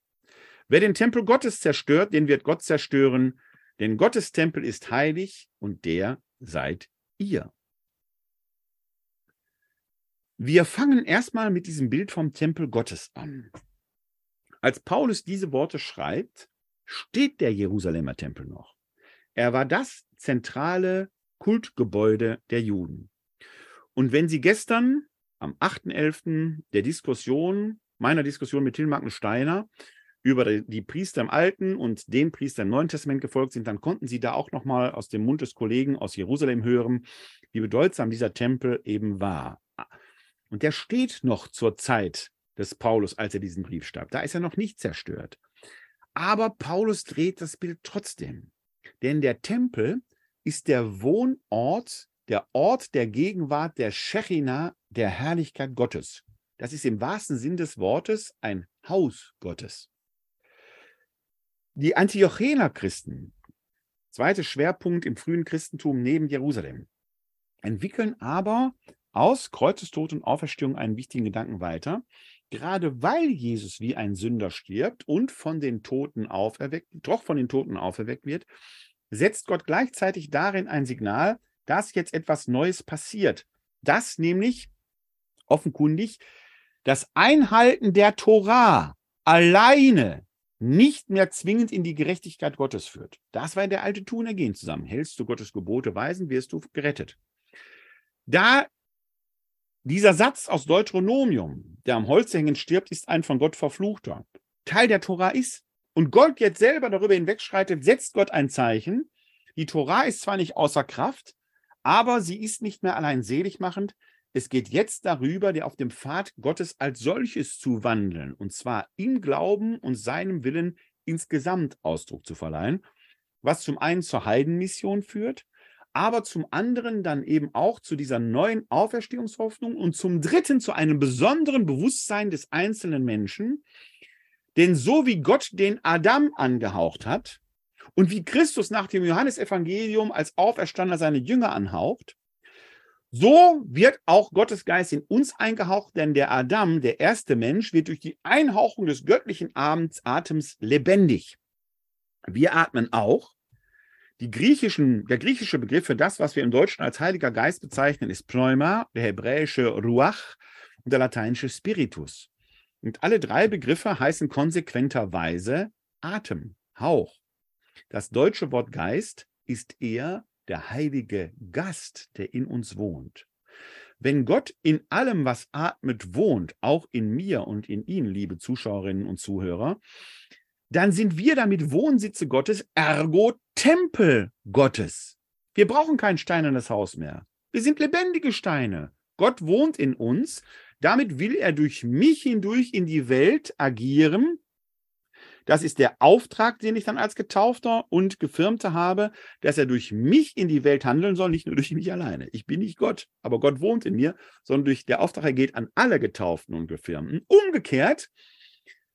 Wer den Tempel Gottes zerstört, den wird Gott zerstören, denn Gottes Tempel ist heilig und der seid ihr. Wir fangen erstmal mit diesem Bild vom Tempel Gottes an. Als Paulus diese Worte schreibt, steht der Jerusalemer Tempel noch. Er war das zentrale Kultgebäude der Juden. Und wenn Sie gestern am 8.11. der Diskussion, meiner Diskussion mit Till Steiner über die Priester im Alten und den Priester im Neuen Testament gefolgt sind, dann konnten Sie da auch nochmal aus dem Mund des Kollegen aus Jerusalem hören, wie bedeutsam dieser Tempel eben war. Und der steht noch zur Zeit des Paulus, als er diesen Brief starb. Da ist er noch nicht zerstört. Aber Paulus dreht das Bild trotzdem. Denn der Tempel ist der Wohnort der Ort der Gegenwart der Shechina, der Herrlichkeit Gottes. Das ist im wahrsten Sinn des Wortes ein Haus Gottes. Die Antiochener Christen, zweiter Schwerpunkt im frühen Christentum neben Jerusalem, entwickeln aber aus Kreuzestod und Auferstehung einen wichtigen Gedanken weiter. Gerade weil Jesus wie ein Sünder stirbt und von den Toten auferweckt, doch von den Toten auferweckt wird, setzt Gott gleichzeitig darin ein Signal, dass jetzt etwas Neues passiert. Dass nämlich offenkundig, das Einhalten der Torah alleine nicht mehr zwingend in die Gerechtigkeit Gottes führt. Das war der alte Tun ergehen zusammen. Hältst du Gottes Gebote weisen, wirst du gerettet. Da dieser Satz aus Deuteronomium, der am Holz hängen stirbt, ist ein von Gott verfluchter, Teil der Tora ist und Gott jetzt selber darüber hinwegschreitet, setzt Gott ein Zeichen. Die Tora ist zwar nicht außer Kraft, aber sie ist nicht mehr allein seligmachend, es geht jetzt darüber, der auf dem Pfad Gottes als solches zu wandeln, und zwar im Glauben und seinem Willen insgesamt Ausdruck zu verleihen, was zum einen zur Heidenmission führt, aber zum anderen dann eben auch zu dieser neuen Auferstehungshoffnung und zum dritten zu einem besonderen Bewusstsein des einzelnen Menschen. Denn so wie Gott den Adam angehaucht hat und wie Christus nach dem Johannesevangelium als Auferstandener seine Jünger anhaucht, so wird auch Gottes Geist in uns eingehaucht, denn der Adam, der erste Mensch, wird durch die Einhauchung des göttlichen Atems lebendig. Wir atmen auch. Die griechischen, der griechische Begriff für das, was wir im Deutschen als Heiliger Geist bezeichnen, ist Pneuma, der hebräische Ruach und der lateinische Spiritus. Und alle drei Begriffe heißen konsequenterweise Atem, Hauch. Das deutsche Wort Geist ist eher der heilige Gast, der in uns wohnt. Wenn Gott in allem, was atmet, wohnt, auch in mir und in Ihnen, liebe Zuschauerinnen und Zuhörer, dann sind wir damit Wohnsitze Gottes, ergo Tempel Gottes. Wir brauchen kein steinernes Haus mehr. Wir sind lebendige Steine. Gott wohnt in uns. Damit will er durch mich hindurch in die Welt agieren das ist der Auftrag, den ich dann als Getaufter und Gefirmter habe, dass er durch mich in die Welt handeln soll, nicht nur durch mich alleine. Ich bin nicht Gott, aber Gott wohnt in mir, sondern durch der Auftrag er geht an alle Getauften und Gefirmten. Umgekehrt,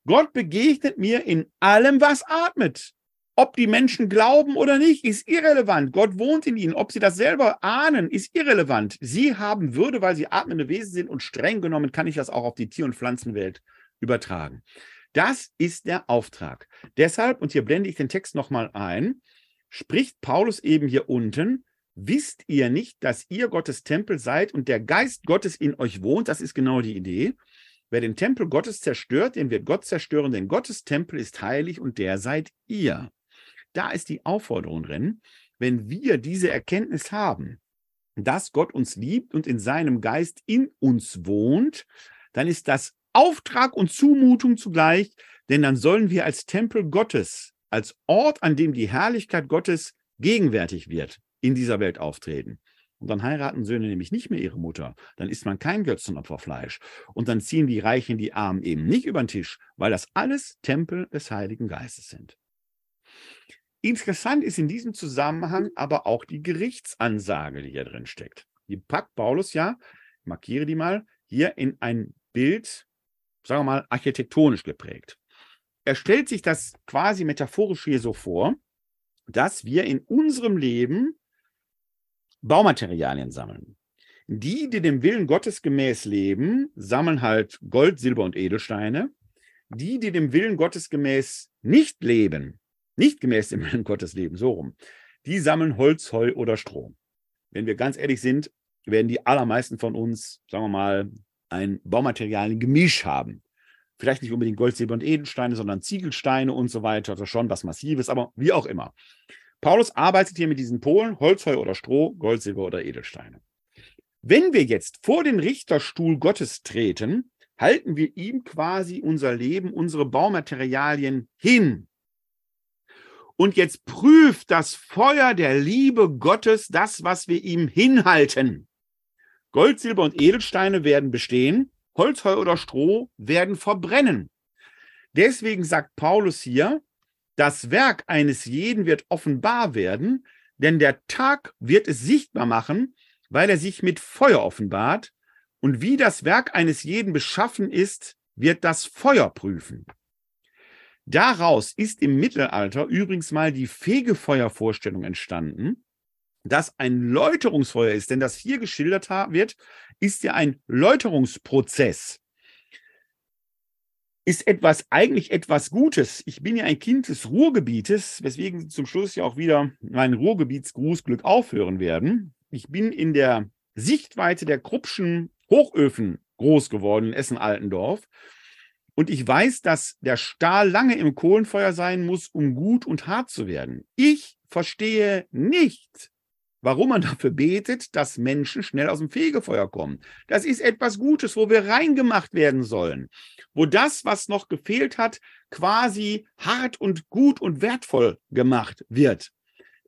Gott begegnet mir in allem, was atmet. Ob die Menschen glauben oder nicht, ist irrelevant. Gott wohnt in ihnen. Ob sie das selber ahnen, ist irrelevant. Sie haben Würde, weil sie atmende Wesen sind und streng genommen kann ich das auch auf die Tier- und Pflanzenwelt übertragen. Das ist der Auftrag. Deshalb, und hier blende ich den Text nochmal ein, spricht Paulus eben hier unten, wisst ihr nicht, dass ihr Gottes Tempel seid und der Geist Gottes in euch wohnt? Das ist genau die Idee. Wer den Tempel Gottes zerstört, den wird Gott zerstören, denn Gottes Tempel ist heilig und der seid ihr. Da ist die Aufforderung drin, wenn wir diese Erkenntnis haben, dass Gott uns liebt und in seinem Geist in uns wohnt, dann ist das Auftrag und Zumutung zugleich, denn dann sollen wir als Tempel Gottes, als Ort, an dem die Herrlichkeit Gottes gegenwärtig wird, in dieser Welt auftreten. Und dann heiraten Söhne nämlich nicht mehr ihre Mutter. Dann isst man kein Götzenopferfleisch. Und dann ziehen die Reichen die Armen eben nicht über den Tisch, weil das alles Tempel des Heiligen Geistes sind. Interessant ist in diesem Zusammenhang aber auch die Gerichtsansage, die hier drin steckt. Die packt Paulus ja, markiere die mal, hier in ein Bild sagen wir mal, architektonisch geprägt. Er stellt sich das quasi metaphorisch hier so vor, dass wir in unserem Leben Baumaterialien sammeln. Die, die dem Willen Gottes gemäß leben, sammeln halt Gold, Silber und Edelsteine. Die, die dem Willen Gottes gemäß nicht leben, nicht gemäß dem Willen Gottes leben, so rum, die sammeln Holz, Heu oder Stroh. Wenn wir ganz ehrlich sind, werden die allermeisten von uns, sagen wir mal, ein Baumaterialien-Gemisch haben. Vielleicht nicht unbedingt Gold, Silber und Edelsteine, sondern Ziegelsteine und so weiter. Ist schon was Massives, aber wie auch immer. Paulus arbeitet hier mit diesen Polen, Holzheu oder Stroh, Gold, Silber oder Edelsteine. Wenn wir jetzt vor den Richterstuhl Gottes treten, halten wir ihm quasi unser Leben, unsere Baumaterialien hin. Und jetzt prüft das Feuer der Liebe Gottes das, was wir ihm hinhalten. Gold, Silber und Edelsteine werden bestehen, Holz, Heu oder Stroh werden verbrennen. Deswegen sagt Paulus hier, das Werk eines jeden wird offenbar werden, denn der Tag wird es sichtbar machen, weil er sich mit Feuer offenbart. Und wie das Werk eines jeden beschaffen ist, wird das Feuer prüfen. Daraus ist im Mittelalter übrigens mal die Fegefeuervorstellung entstanden, das ein Läuterungsfeuer ist. Denn das hier geschildert wird, ist ja ein Läuterungsprozess. Ist etwas eigentlich etwas Gutes? Ich bin ja ein Kind des Ruhrgebietes, weswegen Sie zum Schluss ja auch wieder mein Ruhrgebietsgrußglück aufhören werden. Ich bin in der Sichtweite der Kruppschen Hochöfen groß geworden in Essen-Altendorf. Und ich weiß, dass der Stahl lange im Kohlenfeuer sein muss, um gut und hart zu werden. Ich verstehe nicht, warum man dafür betet, dass Menschen schnell aus dem Fegefeuer kommen. Das ist etwas Gutes, wo wir reingemacht werden sollen, wo das, was noch gefehlt hat, quasi hart und gut und wertvoll gemacht wird.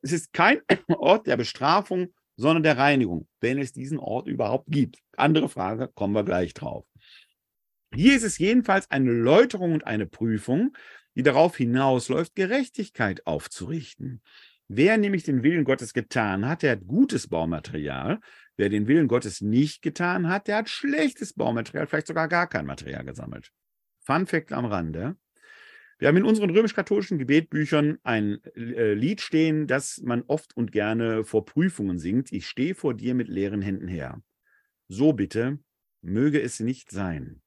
Es ist kein Ort der Bestrafung, sondern der Reinigung, wenn es diesen Ort überhaupt gibt. Andere Frage, kommen wir gleich drauf. Hier ist es jedenfalls eine Läuterung und eine Prüfung, die darauf hinausläuft, Gerechtigkeit aufzurichten. Wer nämlich den Willen Gottes getan hat, der hat gutes Baumaterial. Wer den Willen Gottes nicht getan hat, der hat schlechtes Baumaterial, vielleicht sogar gar kein Material gesammelt. Fun Fact am Rande. Wir haben in unseren römisch-katholischen Gebetbüchern ein äh, Lied stehen, das man oft und gerne vor Prüfungen singt. Ich stehe vor dir mit leeren Händen her. So bitte, möge es nicht sein.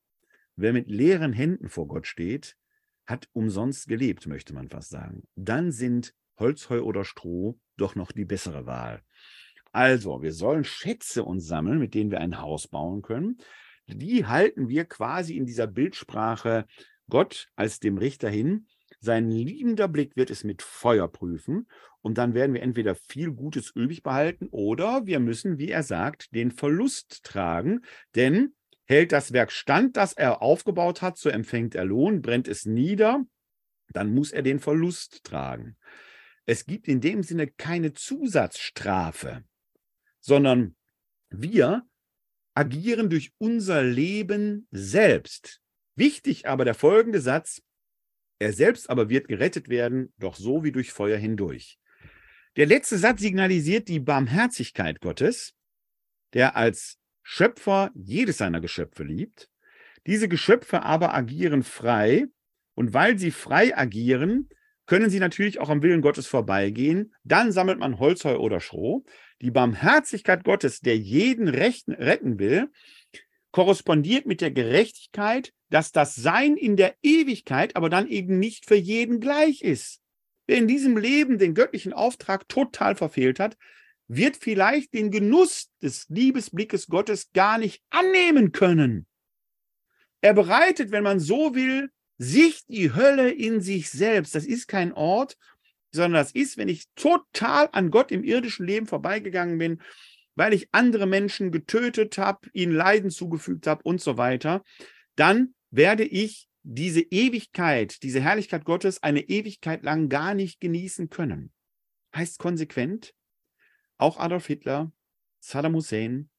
Wer mit leeren Händen vor Gott steht, hat umsonst gelebt, möchte man fast sagen. Dann sind Holzheu oder Stroh doch noch die bessere Wahl. Also, wir sollen Schätze uns sammeln, mit denen wir ein Haus bauen können. Die halten wir quasi in dieser Bildsprache Gott als dem Richter hin. Sein liebender Blick wird es mit Feuer prüfen und dann werden wir entweder viel Gutes übrig behalten oder wir müssen, wie er sagt, den Verlust tragen, denn Hält das Werk stand, das er aufgebaut hat, so empfängt er Lohn, brennt es nieder, dann muss er den Verlust tragen. Es gibt in dem Sinne keine Zusatzstrafe, sondern wir agieren durch unser Leben selbst. Wichtig aber der folgende Satz, er selbst aber wird gerettet werden, doch so wie durch Feuer hindurch. Der letzte Satz signalisiert die Barmherzigkeit Gottes, der als Schöpfer jedes seiner Geschöpfe liebt. Diese Geschöpfe aber agieren frei und weil sie frei agieren, können sie natürlich auch am Willen Gottes vorbeigehen. Dann sammelt man Holzheu oder Stroh. Die Barmherzigkeit Gottes, der jeden Rechten retten will, korrespondiert mit der Gerechtigkeit, dass das Sein in der Ewigkeit aber dann eben nicht für jeden gleich ist. Wer in diesem Leben den göttlichen Auftrag total verfehlt hat, wird vielleicht den Genuss des Liebesblickes Gottes gar nicht annehmen können. Er bereitet, wenn man so will, sich die Hölle in sich selbst. Das ist kein Ort, sondern das ist, wenn ich total an Gott im irdischen Leben vorbeigegangen bin, weil ich andere Menschen getötet habe, ihnen Leiden zugefügt habe und so weiter, dann werde ich diese Ewigkeit, diese Herrlichkeit Gottes eine Ewigkeit lang gar nicht genießen können. Heißt konsequent, auch Adolf Hitler, Saddam Hussein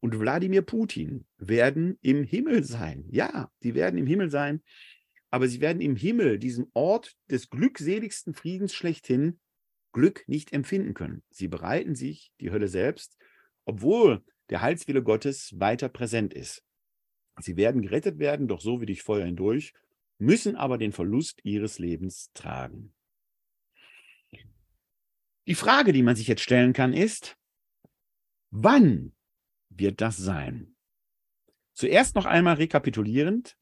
und Wladimir Putin werden im Himmel sein. Ja, die werden im Himmel sein, aber sie werden im Himmel, diesem Ort des glückseligsten Friedens schlechthin, Glück nicht empfinden können. Sie bereiten sich die Hölle selbst, obwohl der Heilswille Gottes weiter präsent ist. Sie werden gerettet werden, doch so wie durch Feuer hindurch, müssen aber den Verlust ihres Lebens tragen. Die Frage, die man sich jetzt stellen kann, ist, wann wird das sein? Zuerst noch einmal rekapitulierend,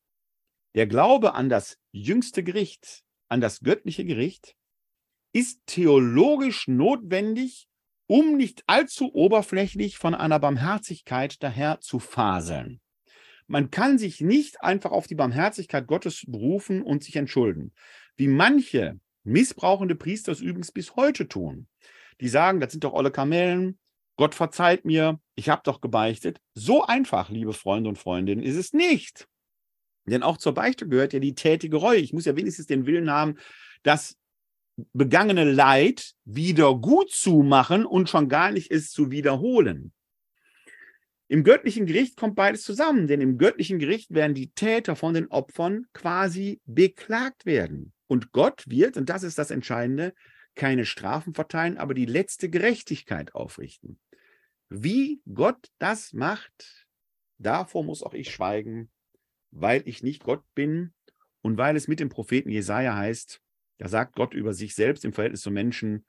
der Glaube an das jüngste Gericht, an das göttliche Gericht, ist theologisch notwendig, um nicht allzu oberflächlich von einer Barmherzigkeit daher zu faseln. Man kann sich nicht einfach auf die Barmherzigkeit Gottes berufen und sich entschulden. Wie manche missbrauchende Priester es übrigens bis heute tun. Die sagen, das sind doch olle Kamellen, Gott verzeiht mir, ich habe doch gebeichtet. So einfach, liebe Freunde und Freundinnen, ist es nicht. Denn auch zur Beichte gehört ja die tätige Reue. Ich muss ja wenigstens den Willen haben, das begangene Leid wieder gut zu machen und schon gar nicht es zu wiederholen. Im göttlichen Gericht kommt beides zusammen, denn im göttlichen Gericht werden die Täter von den Opfern quasi beklagt werden. Und Gott wird, und das ist das Entscheidende, keine Strafen verteilen, aber die letzte Gerechtigkeit aufrichten. Wie Gott das macht, davor muss auch ich schweigen, weil ich nicht Gott bin und weil es mit dem Propheten Jesaja heißt, da sagt Gott über sich selbst im Verhältnis zu Menschen,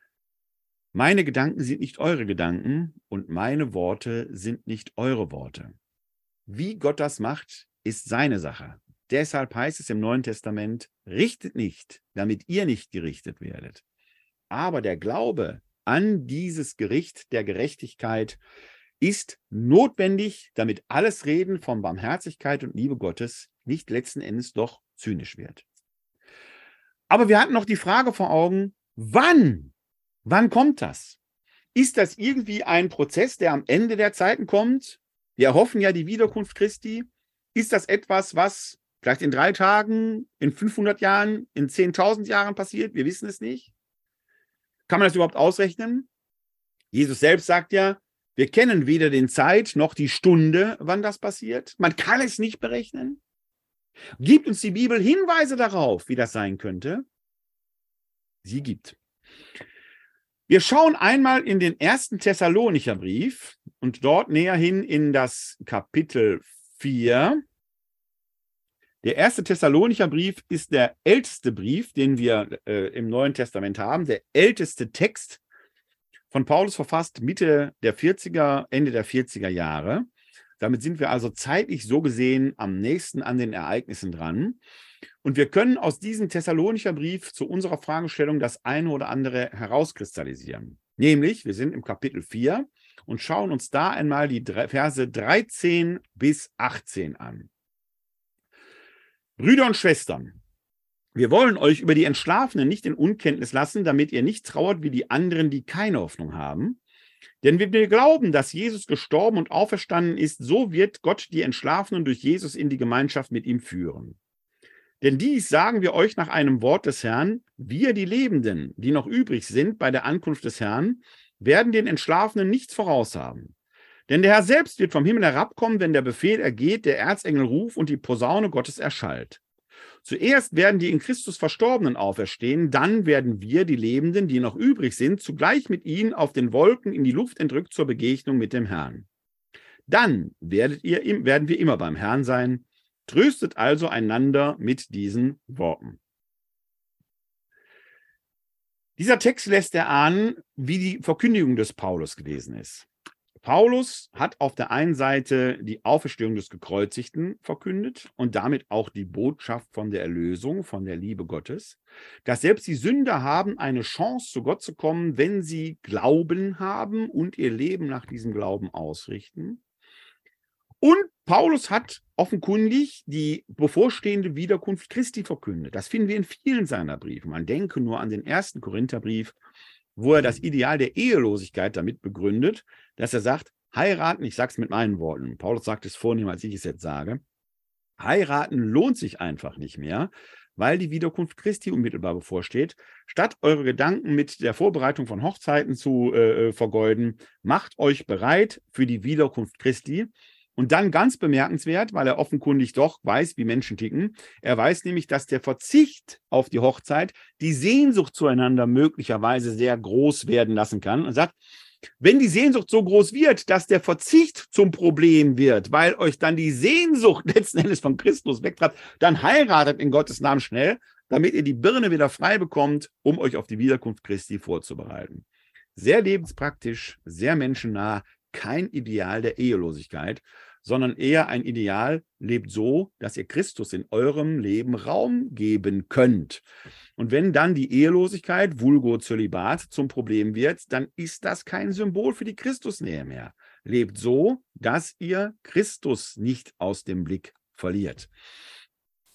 meine Gedanken sind nicht eure Gedanken und meine Worte sind nicht eure Worte. Wie Gott das macht, ist seine Sache. Deshalb heißt es im Neuen Testament, richtet nicht, damit ihr nicht gerichtet werdet. Aber der Glaube an dieses Gericht der Gerechtigkeit, ist notwendig, damit alles Reden von Barmherzigkeit und Liebe Gottes nicht letzten Endes doch zynisch wird. Aber wir hatten noch die Frage vor Augen, wann? Wann kommt das? Ist das irgendwie ein Prozess, der am Ende der Zeiten kommt? Wir erhoffen ja die Wiederkunft Christi. Ist das etwas, was vielleicht in drei Tagen, in 500 Jahren, in 10.000 Jahren passiert? Wir wissen es nicht. Kann man das überhaupt ausrechnen? Jesus selbst sagt ja, wir kennen weder den Zeit noch die Stunde, wann das passiert. Man kann es nicht berechnen. Gibt uns die Bibel Hinweise darauf, wie das sein könnte? Sie gibt. Wir schauen einmal in den ersten Thessalonicher Brief und dort näher hin in das Kapitel 4. Der erste Thessalonicher Brief ist der älteste Brief, den wir äh, im Neuen Testament haben, der älteste Text von Paulus verfasst Mitte der 40er, Ende der 40er Jahre. Damit sind wir also zeitlich so gesehen am nächsten an den Ereignissen dran. Und wir können aus diesem Thessalonicher Brief zu unserer Fragestellung das eine oder andere herauskristallisieren. Nämlich, wir sind im Kapitel 4 und schauen uns da einmal die Verse 13 bis 18 an. Brüder und Schwestern, wir wollen euch über die Entschlafenen nicht in Unkenntnis lassen, damit ihr nicht trauert wie die anderen, die keine Hoffnung haben. Denn wenn wir glauben, dass Jesus gestorben und auferstanden ist, so wird Gott die Entschlafenen durch Jesus in die Gemeinschaft mit ihm führen. Denn dies sagen wir euch nach einem Wort des Herrn, wir die Lebenden, die noch übrig sind bei der Ankunft des Herrn, werden den Entschlafenen nichts voraus haben. Denn der Herr selbst wird vom Himmel herabkommen, wenn der Befehl ergeht, der Erzengel ruft und die Posaune Gottes erschallt. Zuerst werden die in Christus Verstorbenen auferstehen, dann werden wir, die Lebenden, die noch übrig sind, zugleich mit ihnen auf den Wolken in die Luft entrückt zur Begegnung mit dem Herrn. Dann werdet ihr, werden wir immer beim Herrn sein. Tröstet also einander mit diesen Worten. Dieser Text lässt erahnen, wie die Verkündigung des Paulus gewesen ist. Paulus hat auf der einen Seite die Auferstehung des Gekreuzigten verkündet und damit auch die Botschaft von der Erlösung, von der Liebe Gottes, dass selbst die Sünder haben eine Chance, zu Gott zu kommen, wenn sie Glauben haben und ihr Leben nach diesem Glauben ausrichten. Und Paulus hat offenkundig die bevorstehende Wiederkunft Christi verkündet. Das finden wir in vielen seiner Briefe. Man denke nur an den ersten Korintherbrief, wo er das Ideal der Ehelosigkeit damit begründet, dass er sagt, heiraten, ich sage es mit meinen Worten, Paulus sagt es vornehm, als ich es jetzt sage, heiraten lohnt sich einfach nicht mehr, weil die Wiederkunft Christi unmittelbar bevorsteht. Statt eure Gedanken mit der Vorbereitung von Hochzeiten zu äh, äh vergeuden, macht euch bereit für die Wiederkunft Christi. Und dann ganz bemerkenswert, weil er offenkundig doch weiß, wie Menschen ticken. Er weiß nämlich, dass der Verzicht auf die Hochzeit die Sehnsucht zueinander möglicherweise sehr groß werden lassen kann und sagt, wenn die Sehnsucht so groß wird, dass der Verzicht zum Problem wird, weil euch dann die Sehnsucht letzten Endes von Christus wegtreibt, dann heiratet in Gottes Namen schnell, damit ihr die Birne wieder frei bekommt, um euch auf die Wiederkunft Christi vorzubereiten. Sehr lebenspraktisch, sehr menschennah, kein Ideal der Ehelosigkeit, sondern eher ein Ideal, lebt so, dass ihr Christus in eurem Leben Raum geben könnt. Und wenn dann die Ehelosigkeit, vulgo Zölibat, zum Problem wird, dann ist das kein Symbol für die Christusnähe mehr. Lebt so, dass ihr Christus nicht aus dem Blick verliert.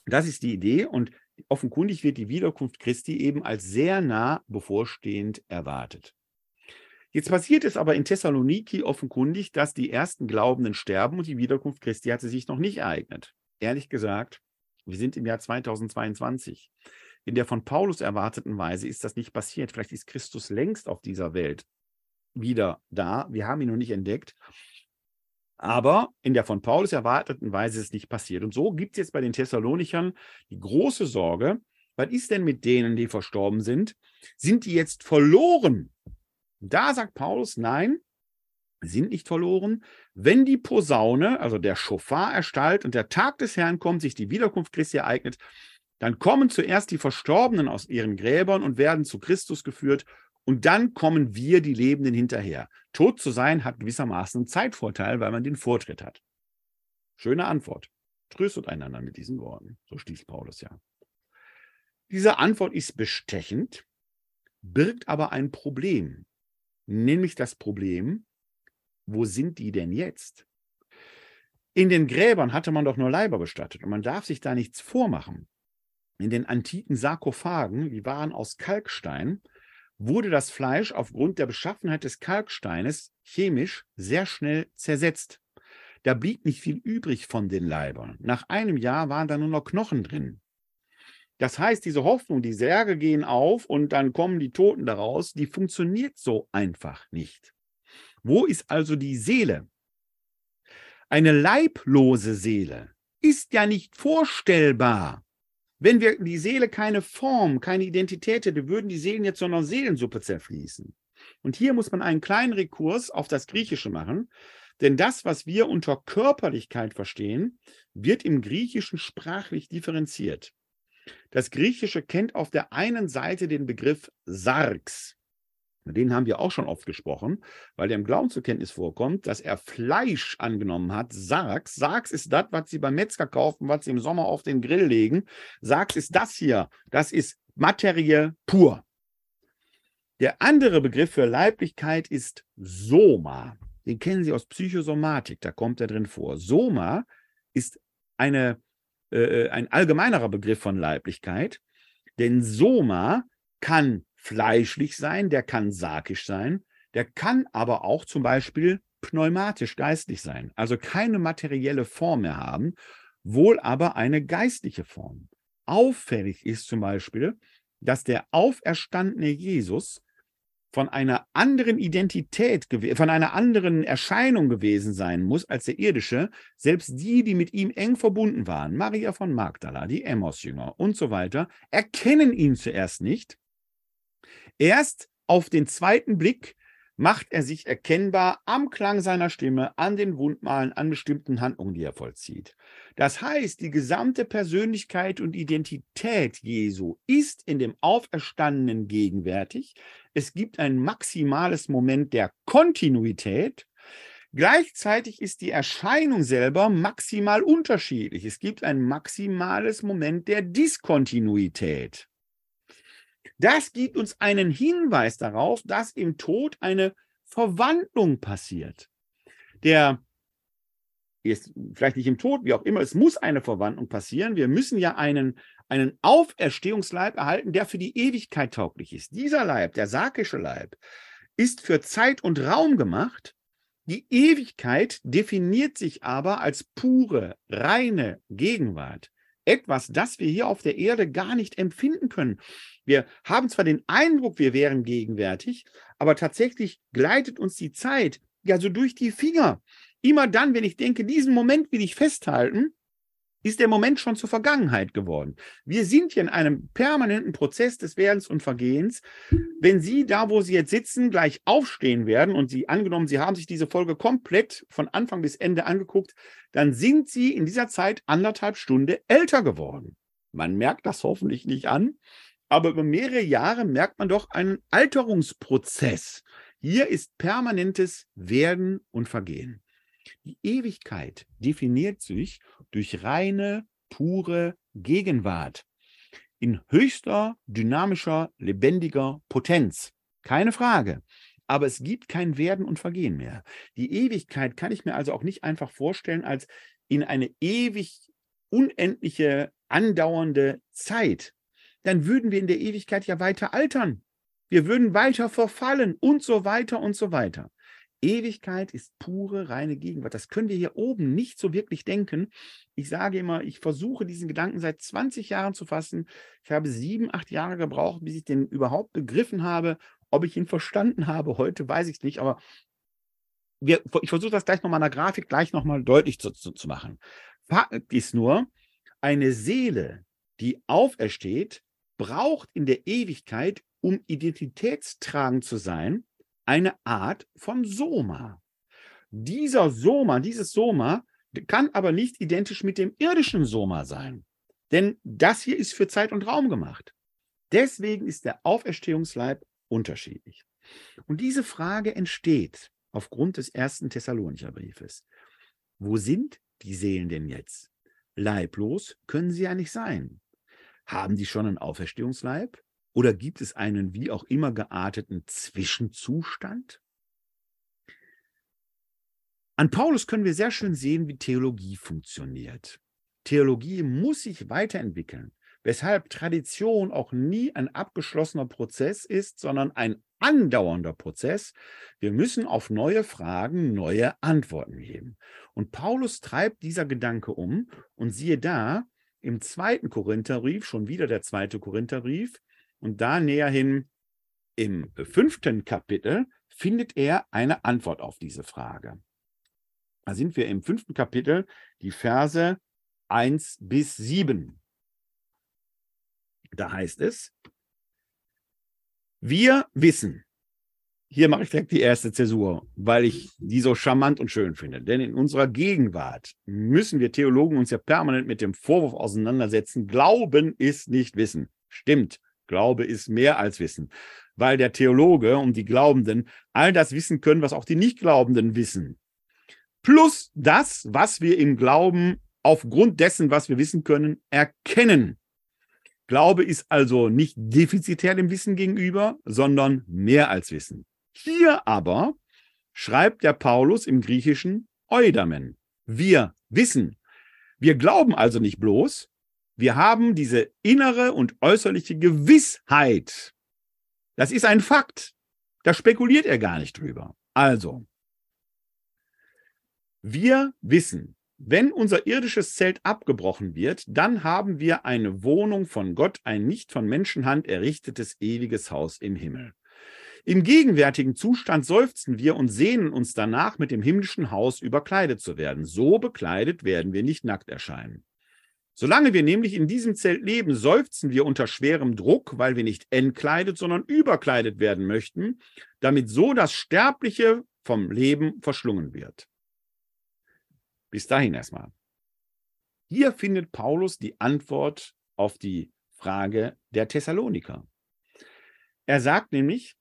Das ist die Idee und offenkundig wird die Wiederkunft Christi eben als sehr nah bevorstehend erwartet. Jetzt passiert es aber in Thessaloniki offenkundig, dass die ersten Glaubenden sterben und die Wiederkunft Christi hatte sich noch nicht ereignet. Ehrlich gesagt, wir sind im Jahr 2022. In der von Paulus erwarteten Weise ist das nicht passiert. Vielleicht ist Christus längst auf dieser Welt wieder da. Wir haben ihn noch nicht entdeckt. Aber in der von Paulus erwarteten Weise ist es nicht passiert. Und so gibt es jetzt bei den Thessalonichern die große Sorge, was ist denn mit denen, die verstorben sind? Sind die jetzt verloren? Da sagt Paulus, nein, sind nicht verloren. Wenn die Posaune, also der Schofar erstallt und der Tag des Herrn kommt, sich die Wiederkunft Christi ereignet, dann kommen zuerst die Verstorbenen aus ihren Gräbern und werden zu Christus geführt und dann kommen wir, die Lebenden, hinterher. Tot zu sein hat gewissermaßen einen Zeitvorteil, weil man den Vortritt hat. Schöne Antwort. Tröstet einander mit diesen Worten. So schließt Paulus ja. Diese Antwort ist bestechend, birgt aber ein Problem nämlich das Problem, wo sind die denn jetzt? In den Gräbern hatte man doch nur Leiber bestattet und man darf sich da nichts vormachen. In den antiken Sarkophagen, die waren aus Kalkstein, wurde das Fleisch aufgrund der Beschaffenheit des Kalksteines chemisch sehr schnell zersetzt. Da blieb nicht viel übrig von den Leibern. Nach einem Jahr waren da nur noch Knochen drin. Das heißt, diese Hoffnung, die Särge gehen auf und dann kommen die Toten daraus, die funktioniert so einfach nicht. Wo ist also die Seele? Eine leiblose Seele ist ja nicht vorstellbar. Wenn wir die Seele keine Form, keine Identität hätte, würden die Seelen jetzt so einer Seelensuppe zerfließen. Und hier muss man einen kleinen Rekurs auf das Griechische machen, denn das, was wir unter Körperlichkeit verstehen, wird im Griechischen sprachlich differenziert. Das Griechische kennt auf der einen Seite den Begriff Sarx. Den haben wir auch schon oft gesprochen, weil der im Glauben zur Kenntnis vorkommt, dass er Fleisch angenommen hat. Sarx. Sarx ist das, was Sie beim Metzger kaufen, was Sie im Sommer auf den Grill legen. Sarx ist das hier. Das ist Materie pur. Der andere Begriff für Leiblichkeit ist Soma. Den kennen Sie aus Psychosomatik, da kommt er drin vor. Soma ist eine, äh, äh ein allgemeinerer Begriff von Leiblichkeit, denn Soma kann fleischlich sein, der kann sarkisch sein, der kann aber auch zum Beispiel pneumatisch geistlich sein, also keine materielle Form mehr haben, wohl aber eine geistliche Form. Auffällig ist zum Beispiel, dass der auferstandene Jesus von einer anderen Identität, von einer anderen Erscheinung gewesen sein muss als der irdische, selbst die, die mit ihm eng verbunden waren, Maria von Magdala, die Emmos-Jünger und so weiter, erkennen ihn zuerst nicht, Erst auf den zweiten Blick macht er sich erkennbar am Klang seiner Stimme, an den Wundmalen, an bestimmten Handlungen, die er vollzieht. Das heißt, die gesamte Persönlichkeit und Identität Jesu ist in dem Auferstandenen gegenwärtig. Es gibt ein maximales Moment der Kontinuität. Gleichzeitig ist die Erscheinung selber maximal unterschiedlich. Es gibt ein maximales Moment der Diskontinuität. Das gibt uns einen Hinweis darauf, dass im Tod eine Verwandlung passiert. Der ist vielleicht nicht im Tod, wie auch immer, es muss eine Verwandlung passieren. Wir müssen ja einen, einen Auferstehungsleib erhalten, der für die Ewigkeit tauglich ist. Dieser Leib, der sarkische Leib, ist für Zeit und Raum gemacht. Die Ewigkeit definiert sich aber als pure, reine Gegenwart etwas, das wir hier auf der Erde gar nicht empfinden können. Wir haben zwar den Eindruck, wir wären gegenwärtig, aber tatsächlich gleitet uns die Zeit ja so durch die Finger. Immer dann, wenn ich denke, diesen Moment will ich festhalten, ist der Moment schon zur Vergangenheit geworden. Wir sind hier in einem permanenten Prozess des Werdens und Vergehens. Wenn Sie da, wo Sie jetzt sitzen, gleich aufstehen werden und Sie angenommen, Sie haben sich diese Folge komplett von Anfang bis Ende angeguckt, dann sind Sie in dieser Zeit anderthalb Stunden älter geworden. Man merkt das hoffentlich nicht an, aber über mehrere Jahre merkt man doch einen Alterungsprozess. Hier ist permanentes Werden und Vergehen. Die Ewigkeit definiert sich durch reine, pure Gegenwart in höchster, dynamischer, lebendiger Potenz. Keine Frage. Aber es gibt kein Werden und Vergehen mehr. Die Ewigkeit kann ich mir also auch nicht einfach vorstellen als in eine ewig unendliche, andauernde Zeit. Dann würden wir in der Ewigkeit ja weiter altern. Wir würden weiter verfallen und so weiter und so weiter. Ewigkeit ist pure, reine Gegenwart. Das können wir hier oben nicht so wirklich denken. Ich sage immer, ich versuche diesen Gedanken seit 20 Jahren zu fassen. Ich habe sieben, acht Jahre gebraucht, bis ich den überhaupt begriffen habe. Ob ich ihn verstanden habe, heute weiß ich es nicht, aber wir, ich versuche das gleich nochmal in der Grafik gleich nochmal deutlich zu, zu, zu machen. Fakt ist nur, eine Seele, die aufersteht, braucht in der Ewigkeit, um identitätstragend zu sein, eine Art von Soma. Dieser Soma, dieses Soma kann aber nicht identisch mit dem irdischen Soma sein. Denn das hier ist für Zeit und Raum gemacht. Deswegen ist der Auferstehungsleib unterschiedlich. Und diese Frage entsteht aufgrund des ersten Thessalonicher Briefes. Wo sind die Seelen denn jetzt? Leiblos können sie ja nicht sein. Haben die schon einen Auferstehungsleib? Oder gibt es einen wie auch immer gearteten Zwischenzustand? An Paulus können wir sehr schön sehen, wie Theologie funktioniert. Theologie muss sich weiterentwickeln, weshalb Tradition auch nie ein abgeschlossener Prozess ist, sondern ein andauernder Prozess. Wir müssen auf neue Fragen neue Antworten geben. Und Paulus treibt dieser Gedanke um und siehe da, im zweiten Korintherbrief, schon wieder der zweite Korintherbrief, und da näher hin im fünften Kapitel, findet er eine Antwort auf diese Frage. Da sind wir im fünften Kapitel, die Verse 1 bis 7. Da heißt es, wir wissen, hier mache ich direkt die erste Zäsur, weil ich die so charmant und schön finde. Denn in unserer Gegenwart müssen wir Theologen uns ja permanent mit dem Vorwurf auseinandersetzen, Glauben ist nicht Wissen. Stimmt, Glaube ist mehr als Wissen, weil der Theologe und die Glaubenden all das wissen können, was auch die Nichtglaubenden wissen. Plus das, was wir im Glauben aufgrund dessen, was wir wissen können, erkennen. Glaube ist also nicht defizitär dem Wissen gegenüber, sondern mehr als Wissen. Hier aber schreibt der Paulus im Griechischen Eudamen. Wir wissen. Wir glauben also nicht bloß, wir haben diese innere und äußerliche Gewissheit. Das ist ein Fakt. Da spekuliert er gar nicht drüber. Also, wir wissen, wenn unser irdisches Zelt abgebrochen wird, dann haben wir eine Wohnung von Gott, ein nicht von Menschenhand errichtetes ewiges Haus im Himmel. Im gegenwärtigen Zustand seufzen wir und sehnen uns danach, mit dem himmlischen Haus überkleidet zu werden. So bekleidet werden wir nicht nackt erscheinen. Solange wir nämlich in diesem Zelt leben, seufzen wir unter schwerem Druck, weil wir nicht entkleidet, sondern überkleidet werden möchten, damit so das Sterbliche vom Leben verschlungen wird. Bis dahin erstmal. Hier findet Paulus die Antwort auf die Frage der Thessaloniker. Er sagt nämlich,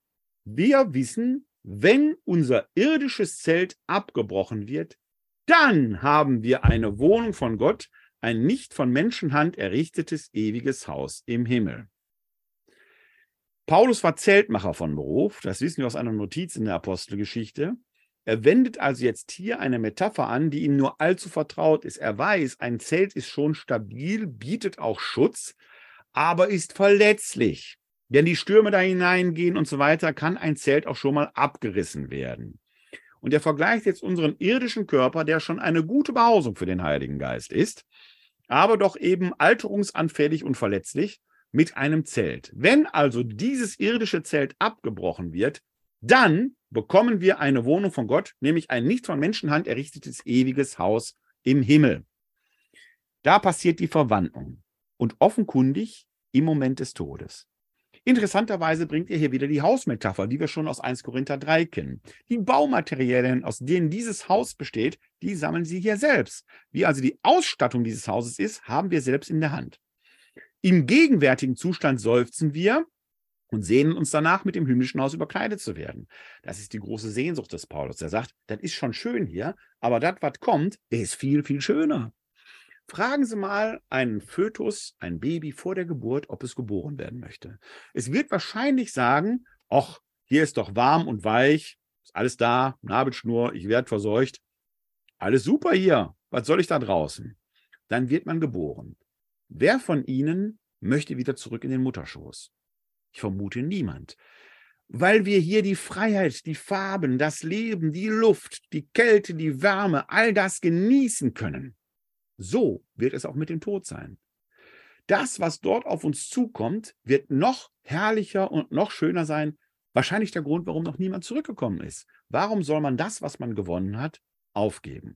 wir wissen, wenn unser irdisches Zelt abgebrochen wird, dann haben wir eine Wohnung von Gott, ein nicht von Menschenhand errichtetes ewiges Haus im Himmel. Paulus war Zeltmacher von Beruf, das wissen wir aus einer Notiz in der Apostelgeschichte. Er wendet also jetzt hier eine Metapher an, die ihm nur allzu vertraut ist. Er weiß, ein Zelt ist schon stabil, bietet auch Schutz, aber ist verletzlich. Wenn die Stürme da hineingehen und so weiter, kann ein Zelt auch schon mal abgerissen werden. Und er vergleicht jetzt unseren irdischen Körper, der schon eine gute Behausung für den Heiligen Geist ist, aber doch eben alterungsanfällig und verletzlich, mit einem Zelt. Wenn also dieses irdische Zelt abgebrochen wird, dann bekommen wir eine Wohnung von Gott, nämlich ein nicht von Menschenhand errichtetes ewiges Haus im Himmel. Da passiert die Verwandlung und offenkundig im Moment des Todes. Interessanterweise bringt er hier wieder die Hausmetapher, die wir schon aus 1 Korinther 3 kennen. Die Baumaterialien, aus denen dieses Haus besteht, die sammeln sie hier selbst. Wie also die Ausstattung dieses Hauses ist, haben wir selbst in der Hand. Im gegenwärtigen Zustand seufzen wir, und sehnen uns danach, mit dem himmlischen Haus überkleidet zu werden. Das ist die große Sehnsucht des Paulus. Er sagt, das ist schon schön hier, aber das, was kommt, ist viel, viel schöner. Fragen Sie mal einen Fötus, ein Baby vor der Geburt, ob es geboren werden möchte. Es wird wahrscheinlich sagen, ach, hier ist doch warm und weich, ist alles da, Nabelschnur, ich werde verseucht. Alles super hier, was soll ich da draußen? Dann wird man geboren. Wer von Ihnen möchte wieder zurück in den Mutterschoß? Ich vermute niemand. Weil wir hier die Freiheit, die Farben, das Leben, die Luft, die Kälte, die Wärme, all das genießen können. So wird es auch mit dem Tod sein. Das, was dort auf uns zukommt, wird noch herrlicher und noch schöner sein. Wahrscheinlich der Grund, warum noch niemand zurückgekommen ist. Warum soll man das, was man gewonnen hat, aufgeben?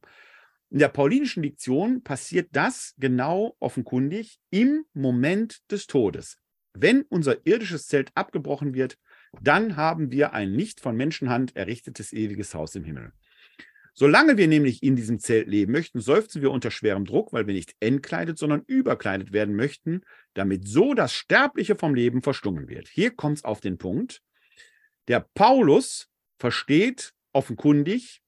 In der paulinischen Diktion passiert das genau offenkundig im Moment des Todes. Wenn unser irdisches Zelt abgebrochen wird, dann haben wir ein nicht von Menschenhand errichtetes ewiges Haus im Himmel. Solange wir nämlich in diesem Zelt leben möchten, seufzen wir unter schwerem Druck, weil wir nicht entkleidet, sondern überkleidet werden möchten, damit so das Sterbliche vom Leben verschlungen wird. Hier kommt es auf den Punkt. Der Paulus versteht offenkundig,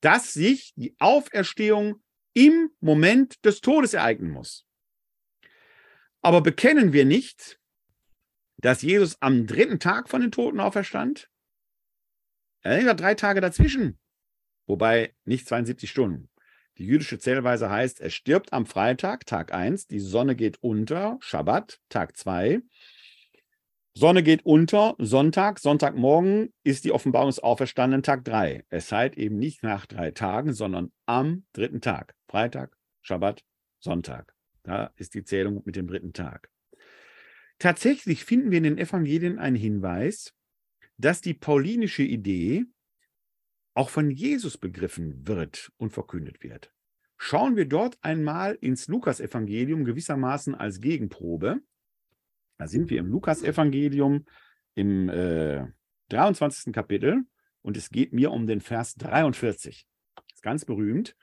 dass sich die Auferstehung im Moment des Todes ereignen muss. Aber bekennen wir nicht, dass Jesus am dritten Tag von den Toten auferstand? Er ja drei Tage dazwischen. Wobei nicht 72 Stunden. Die jüdische Zählweise heißt, er stirbt am Freitag, Tag 1, die Sonne geht unter, Schabbat, Tag 2. Sonne geht unter, Sonntag, Sonntagmorgen ist die Offenbarung des Auferstandenen Tag 3. Es sei eben nicht nach drei Tagen, sondern am dritten Tag. Freitag, Schabbat, Sonntag. Da ist die Zählung mit dem dritten Tag. Tatsächlich finden wir in den Evangelien einen Hinweis, dass die paulinische Idee auch von Jesus begriffen wird und verkündet wird. Schauen wir dort einmal ins Lukasevangelium gewissermaßen als Gegenprobe. Da sind wir im Lukasevangelium im äh, 23. Kapitel und es geht mir um den Vers 43. Das ist ganz berühmt.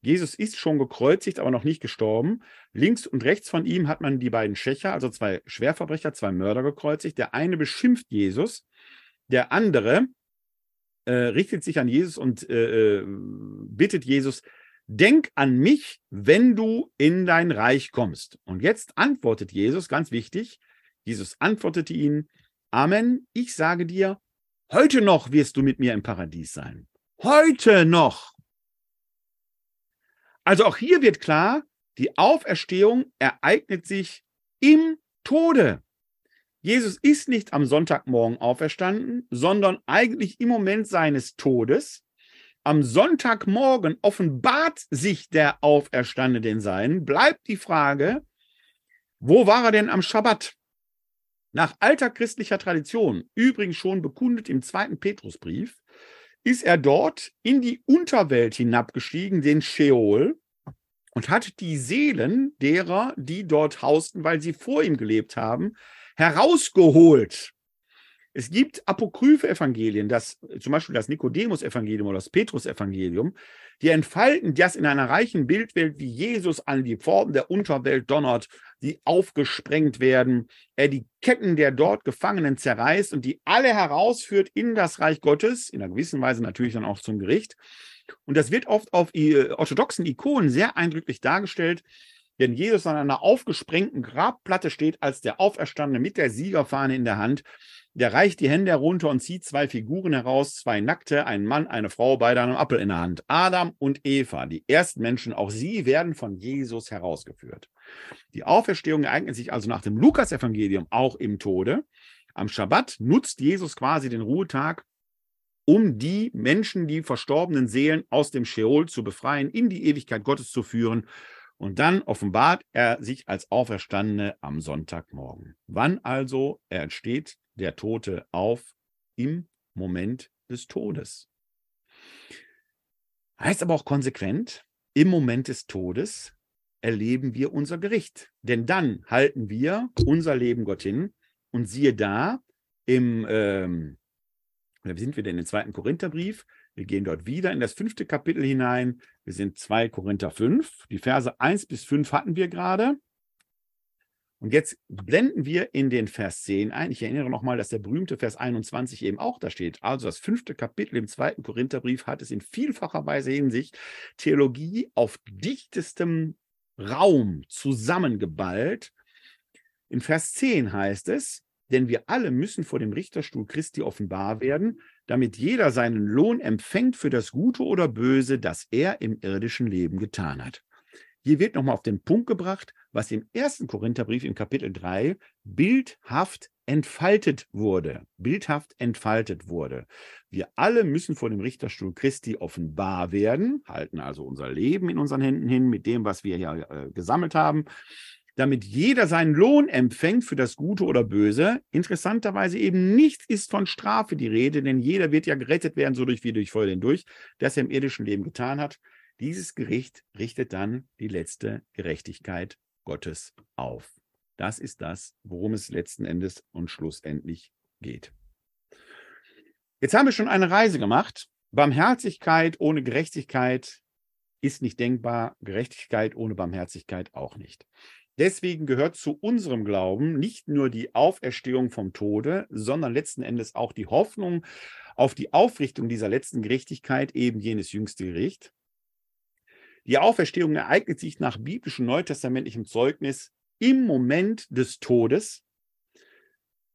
Jesus ist schon gekreuzigt, aber noch nicht gestorben. Links und rechts von ihm hat man die beiden Schächer, also zwei Schwerverbrecher, zwei Mörder gekreuzigt. Der eine beschimpft Jesus, der andere äh, richtet sich an Jesus und äh, äh, bittet Jesus, denk an mich, wenn du in dein Reich kommst. Und jetzt antwortet Jesus, ganz wichtig, Jesus antwortete ihnen, Amen, ich sage dir, heute noch wirst du mit mir im Paradies sein. Heute noch. Also auch hier wird klar, die Auferstehung ereignet sich im Tode. Jesus ist nicht am Sonntagmorgen auferstanden, sondern eigentlich im Moment seines Todes. Am Sonntagmorgen offenbart sich der Auferstandene den Seinen. Bleibt die Frage, wo war er denn am Schabbat? Nach alter christlicher Tradition, übrigens schon bekundet im zweiten Petrusbrief, ist er dort in die Unterwelt hinabgestiegen, den Sheol, und hat die Seelen derer, die dort hausten, weil sie vor ihm gelebt haben, herausgeholt. Es gibt apokryphe Evangelien, das, zum Beispiel das Nikodemus-Evangelium oder das Petrus-Evangelium, die entfalten das in einer reichen Bildwelt, wie Jesus an die Pforten der Unterwelt donnert, die aufgesprengt werden, er die Ketten der dort Gefangenen zerreißt und die alle herausführt in das Reich Gottes, in einer gewissen Weise natürlich dann auch zum Gericht. Und das wird oft auf orthodoxen Ikonen sehr eindrücklich dargestellt, denn Jesus an einer aufgesprengten Grabplatte steht als der Auferstandene mit der Siegerfahne in der Hand. Der reicht die Hände herunter und zieht zwei Figuren heraus, zwei Nackte, ein Mann, eine Frau, beide einem Apfel in der Hand. Adam und Eva, die ersten Menschen, auch sie werden von Jesus herausgeführt. Die Auferstehung ereignet sich also nach dem Lukas-Evangelium auch im Tode. Am Schabbat nutzt Jesus quasi den Ruhetag, um die Menschen, die verstorbenen Seelen aus dem Scheol zu befreien, in die Ewigkeit Gottes zu führen und dann offenbart er sich als Auferstandene am Sonntagmorgen. Wann also entsteht der Tote auf? Im Moment des Todes. Heißt aber auch konsequent, im Moment des Todes erleben wir unser Gericht. Denn dann halten wir unser Leben Gott hin und siehe da, im, ähm, sind wir denn im zweiten Korintherbrief? Wir gehen dort wieder in das fünfte Kapitel hinein. Wir sind 2 Korinther 5. Die Verse 1 bis 5 hatten wir gerade. Und jetzt blenden wir in den Vers 10 ein. Ich erinnere nochmal, dass der berühmte Vers 21 eben auch da steht. Also das fünfte Kapitel im zweiten Korintherbrief hat es in vielfacher Weise Hinsicht Theologie auf dichtestem Raum zusammengeballt. In Vers 10 heißt es, denn wir alle müssen vor dem Richterstuhl Christi offenbar werden, damit jeder seinen Lohn empfängt für das Gute oder Böse, das er im irdischen Leben getan hat. Hier wird nochmal auf den Punkt gebracht, was im ersten Korintherbrief im Kapitel 3 bildhaft entfaltet wurde. Bildhaft entfaltet wurde. Wir alle müssen vor dem Richterstuhl Christi offenbar werden, halten also unser Leben in unseren Händen hin mit dem, was wir hier äh, gesammelt haben damit jeder seinen Lohn empfängt für das Gute oder Böse. Interessanterweise eben nichts ist von Strafe die Rede, denn jeder wird ja gerettet werden, so durch wie durch Feuer hindurch, das er im irdischen Leben getan hat. Dieses Gericht richtet dann die letzte Gerechtigkeit Gottes auf. Das ist das, worum es letzten Endes und schlussendlich geht. Jetzt haben wir schon eine Reise gemacht. Barmherzigkeit ohne Gerechtigkeit ist nicht denkbar, Gerechtigkeit ohne Barmherzigkeit auch nicht. Deswegen gehört zu unserem Glauben nicht nur die Auferstehung vom Tode, sondern letzten Endes auch die Hoffnung auf die Aufrichtung dieser letzten Gerechtigkeit, eben jenes jüngste Gericht. Die Auferstehung ereignet sich nach biblischem neutestamentlichem Zeugnis im Moment des Todes.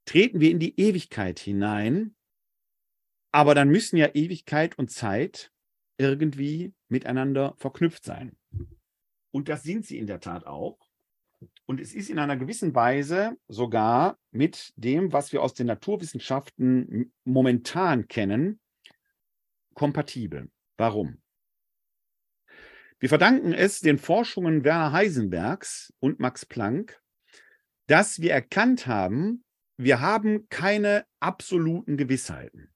Treten wir in die Ewigkeit hinein, aber dann müssen ja Ewigkeit und Zeit irgendwie miteinander verknüpft sein. Und das sind sie in der Tat auch. Und es ist in einer gewissen Weise sogar mit dem, was wir aus den Naturwissenschaften momentan kennen, kompatibel. Warum? Wir verdanken es den Forschungen Werner Heisenbergs und Max Planck, dass wir erkannt haben, wir haben keine absoluten Gewissheiten.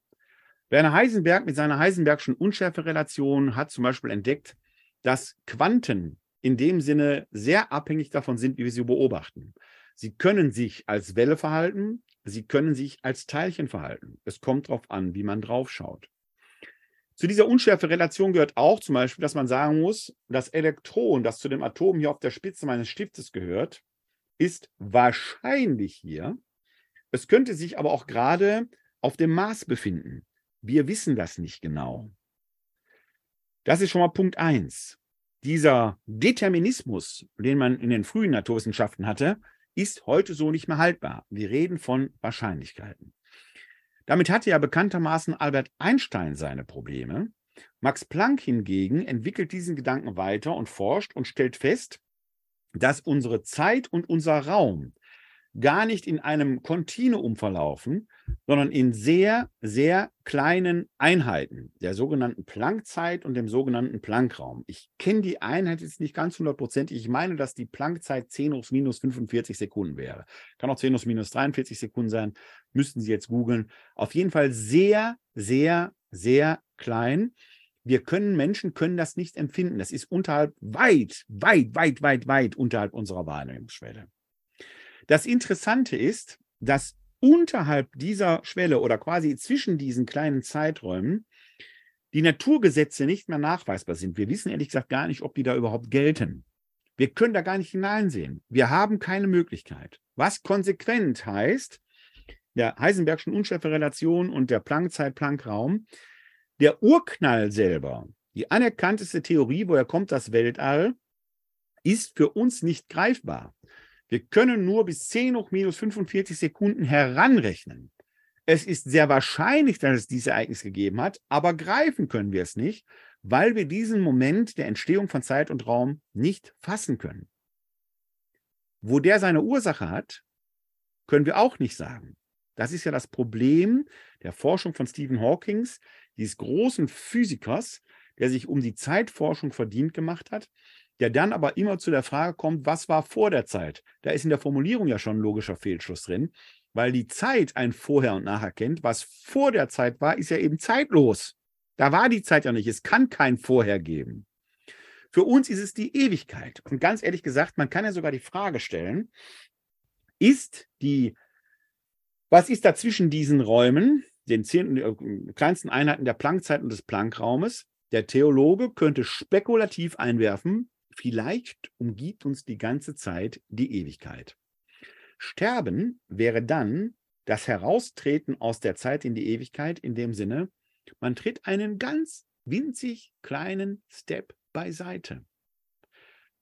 Werner Heisenberg mit seiner Heisenbergschen Unschärferelation hat zum Beispiel entdeckt, dass Quanten in dem Sinne sehr abhängig davon sind, wie wir sie beobachten. Sie können sich als Welle verhalten, sie können sich als Teilchen verhalten. Es kommt darauf an, wie man drauf schaut. Zu dieser Unschärferelation gehört auch zum Beispiel, dass man sagen muss, das Elektron, das zu dem Atom hier auf der Spitze meines Stiftes gehört, ist wahrscheinlich hier. Es könnte sich aber auch gerade auf dem Mars befinden. Wir wissen das nicht genau. Das ist schon mal Punkt 1 dieser Determinismus, den man in den frühen Naturwissenschaften hatte, ist heute so nicht mehr haltbar. Wir reden von Wahrscheinlichkeiten. Damit hatte ja bekanntermaßen Albert Einstein seine Probleme. Max Planck hingegen entwickelt diesen Gedanken weiter und forscht und stellt fest, dass unsere Zeit und unser Raum gar nicht in einem Kontinuum verlaufen, sondern in sehr, sehr kleinen Einheiten, der sogenannten Planckzeit und dem sogenannten Planckraum. Ich kenne die Einheit jetzt nicht ganz hundertprozentig. Ich meine, dass die Planckzeit 10 hoch minus 45 Sekunden wäre. Kann auch 10 hoch minus 43 Sekunden sein. Müssten Sie jetzt googeln. Auf jeden Fall sehr, sehr, sehr klein. Wir können, Menschen können das nicht empfinden. Das ist unterhalb, weit, weit, weit, weit, weit unterhalb unserer Wahrnehmungsschwelle. Das Interessante ist, dass unterhalb dieser Schwelle oder quasi zwischen diesen kleinen Zeiträumen die Naturgesetze nicht mehr nachweisbar sind. Wir wissen ehrlich gesagt gar nicht, ob die da überhaupt gelten. Wir können da gar nicht hineinsehen. Wir haben keine Möglichkeit. Was konsequent heißt, der Heisenbergschen Unschärferelation und der Planckzeit-Planckraum, der Urknall selber, die anerkannteste Theorie, woher kommt das Weltall, ist für uns nicht greifbar. Wir können nur bis 10 hoch minus 45 Sekunden heranrechnen. Es ist sehr wahrscheinlich, dass es dieses Ereignis gegeben hat, aber greifen können wir es nicht, weil wir diesen Moment der Entstehung von Zeit und Raum nicht fassen können. Wo der seine Ursache hat, können wir auch nicht sagen. Das ist ja das Problem der Forschung von Stephen Hawkings, dieses großen Physikers, der sich um die Zeitforschung verdient gemacht hat der dann aber immer zu der Frage kommt, was war vor der Zeit? Da ist in der Formulierung ja schon ein logischer Fehlschluss drin, weil die Zeit ein Vorher und Nachher kennt. Was vor der Zeit war, ist ja eben zeitlos. Da war die Zeit ja nicht. Es kann kein Vorher geben. Für uns ist es die Ewigkeit. Und ganz ehrlich gesagt, man kann ja sogar die Frage stellen, ist die, was ist da zwischen diesen Räumen, den zehn, äh, kleinsten Einheiten der Planckzeit und des Planckraumes? Der Theologe könnte spekulativ einwerfen, Vielleicht umgibt uns die ganze Zeit die Ewigkeit. Sterben wäre dann das Heraustreten aus der Zeit in die Ewigkeit in dem Sinne, man tritt einen ganz winzig kleinen Step beiseite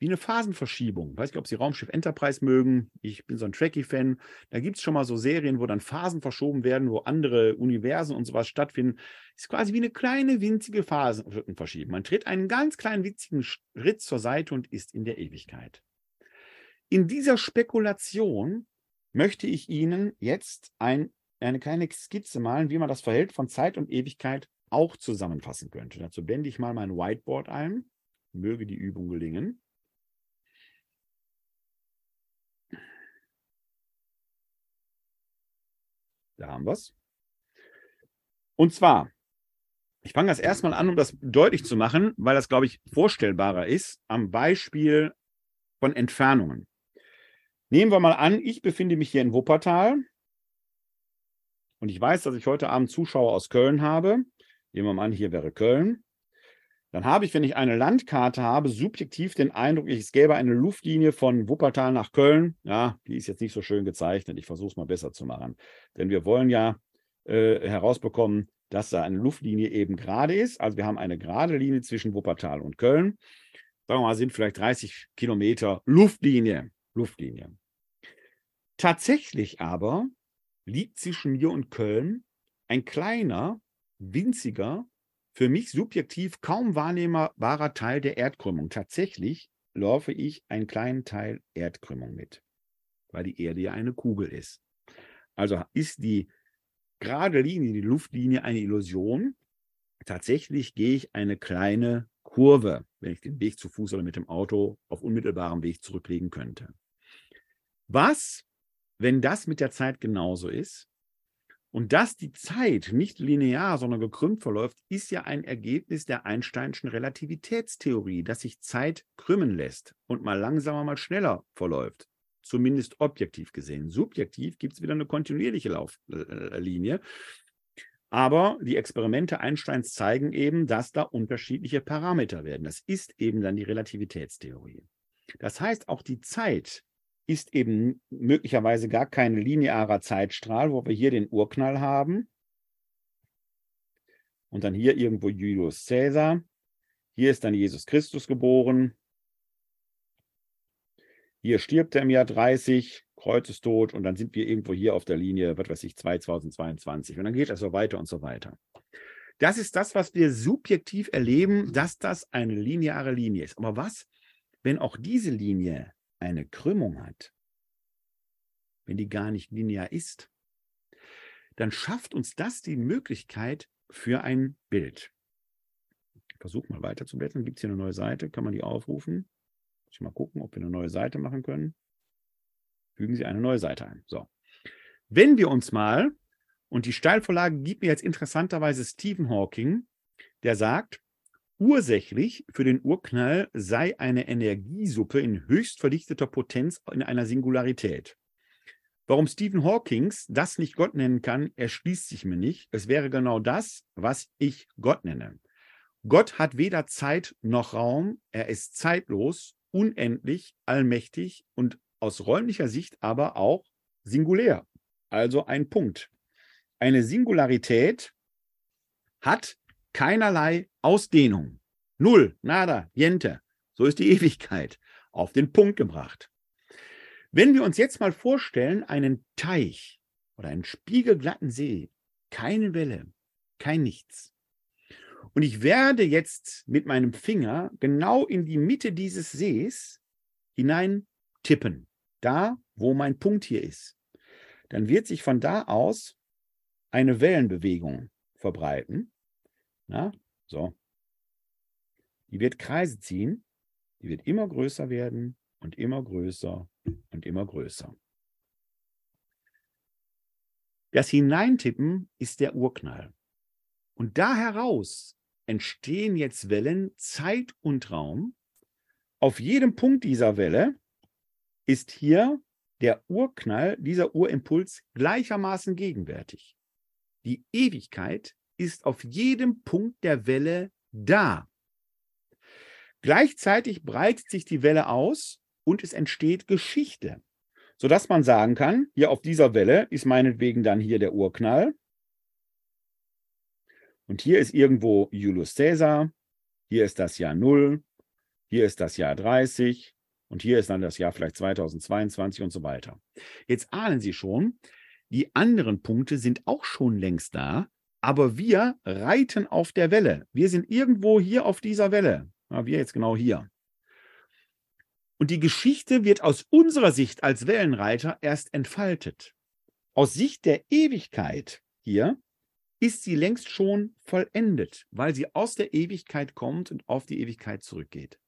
wie eine Phasenverschiebung. Ich weiß nicht, ob Sie Raumschiff Enterprise mögen. Ich bin so ein Trekkie-Fan. Da gibt es schon mal so Serien, wo dann Phasen verschoben werden, wo andere Universen und sowas stattfinden. Ist quasi wie eine kleine, winzige Phasenverschiebung. Man tritt einen ganz kleinen, winzigen Schritt zur Seite und ist in der Ewigkeit. In dieser Spekulation möchte ich Ihnen jetzt ein, eine kleine Skizze malen, wie man das Verhältnis von Zeit und Ewigkeit auch zusammenfassen könnte. Dazu blende ich mal mein Whiteboard ein. Möge die Übung gelingen. Da haben wir es. Und zwar, ich fange das erstmal an, um das deutlich zu machen, weil das, glaube ich, vorstellbarer ist, am Beispiel von Entfernungen. Nehmen wir mal an, ich befinde mich hier in Wuppertal und ich weiß, dass ich heute Abend Zuschauer aus Köln habe. Nehmen wir mal an, hier wäre Köln dann habe ich, wenn ich eine Landkarte habe, subjektiv den Eindruck, es gäbe eine Luftlinie von Wuppertal nach Köln. Ja, die ist jetzt nicht so schön gezeichnet. Ich versuche es mal besser zu machen. Denn wir wollen ja äh, herausbekommen, dass da eine Luftlinie eben gerade ist. Also wir haben eine gerade Linie zwischen Wuppertal und Köln. Sagen wir mal, sind vielleicht 30 Kilometer Luftlinie. Luftlinie. Tatsächlich aber liegt zwischen mir und Köln ein kleiner, winziger für mich subjektiv kaum wahrnehmbarer Teil der Erdkrümmung. Tatsächlich laufe ich einen kleinen Teil Erdkrümmung mit, weil die Erde ja eine Kugel ist. Also ist die gerade Linie, die Luftlinie eine Illusion. Tatsächlich gehe ich eine kleine Kurve, wenn ich den Weg zu Fuß oder mit dem Auto auf unmittelbarem Weg zurücklegen könnte. Was, wenn das mit der Zeit genauso ist? Und dass die Zeit nicht linear, sondern gekrümmt verläuft, ist ja ein Ergebnis der Einsteinschen Relativitätstheorie, dass sich Zeit krümmen lässt und mal langsamer, mal schneller verläuft. Zumindest objektiv gesehen. Subjektiv gibt es wieder eine kontinuierliche Lauflinie. Aber die Experimente Einsteins zeigen eben, dass da unterschiedliche Parameter werden. Das ist eben dann die Relativitätstheorie. Das heißt, auch die Zeit ist eben möglicherweise gar kein linearer Zeitstrahl, wo wir hier den Urknall haben und dann hier irgendwo Julius Caesar. Hier ist dann Jesus Christus geboren. Hier stirbt er im Jahr 30, Kreuzestod und dann sind wir irgendwo hier auf der Linie, was weiß ich, 2022 und dann geht das so weiter und so weiter. Das ist das, was wir subjektiv erleben, dass das eine lineare Linie ist. Aber was, wenn auch diese Linie eine Krümmung hat, wenn die gar nicht linear ist, dann schafft uns das die Möglichkeit für ein Bild. Ich versuche mal weiter zu blättern. Gibt es hier eine neue Seite? Kann man die aufrufen? Muss ich mal gucken, ob wir eine neue Seite machen können. Fügen Sie eine neue Seite ein. So. Wenn wir uns mal, und die Steilvorlage gibt mir jetzt interessanterweise Stephen Hawking, der sagt, Ursächlich für den Urknall sei eine Energiesuppe in höchst verdichteter Potenz in einer Singularität. Warum Stephen Hawkings das nicht Gott nennen kann, erschließt sich mir nicht. Es wäre genau das, was ich Gott nenne. Gott hat weder Zeit noch Raum, er ist zeitlos, unendlich, allmächtig und aus räumlicher Sicht aber auch singulär, also ein Punkt. Eine Singularität hat keinerlei Ausdehnung. Null, nada, jente. So ist die Ewigkeit auf den Punkt gebracht. Wenn wir uns jetzt mal vorstellen, einen Teich oder einen spiegelglatten See, keine Welle, kein Nichts. Und ich werde jetzt mit meinem Finger genau in die Mitte dieses Sees hinein tippen, da wo mein Punkt hier ist. Dann wird sich von da aus eine Wellenbewegung verbreiten. Na, so. Die wird Kreise ziehen, die wird immer größer werden und immer größer und immer größer. Das Hineintippen ist der Urknall. Und da heraus entstehen jetzt Wellen Zeit und Raum. Auf jedem Punkt dieser Welle ist hier der Urknall, dieser Urimpuls gleichermaßen gegenwärtig. Die Ewigkeit ist auf jedem Punkt der Welle da. Gleichzeitig breitet sich die Welle aus und es entsteht Geschichte, sodass man sagen kann, hier auf dieser Welle ist meinetwegen dann hier der Urknall. Und hier ist irgendwo Julius Caesar, hier ist das Jahr 0, hier ist das Jahr 30 und hier ist dann das Jahr vielleicht 2022 und so weiter. Jetzt ahnen Sie schon, die anderen Punkte sind auch schon längst da, aber wir reiten auf der Welle. Wir sind irgendwo hier auf dieser Welle. Ja, wir jetzt genau hier. Und die Geschichte wird aus unserer Sicht als Wellenreiter erst entfaltet. Aus Sicht der Ewigkeit hier ist sie längst schon vollendet, weil sie aus der Ewigkeit kommt und auf die Ewigkeit zurückgeht.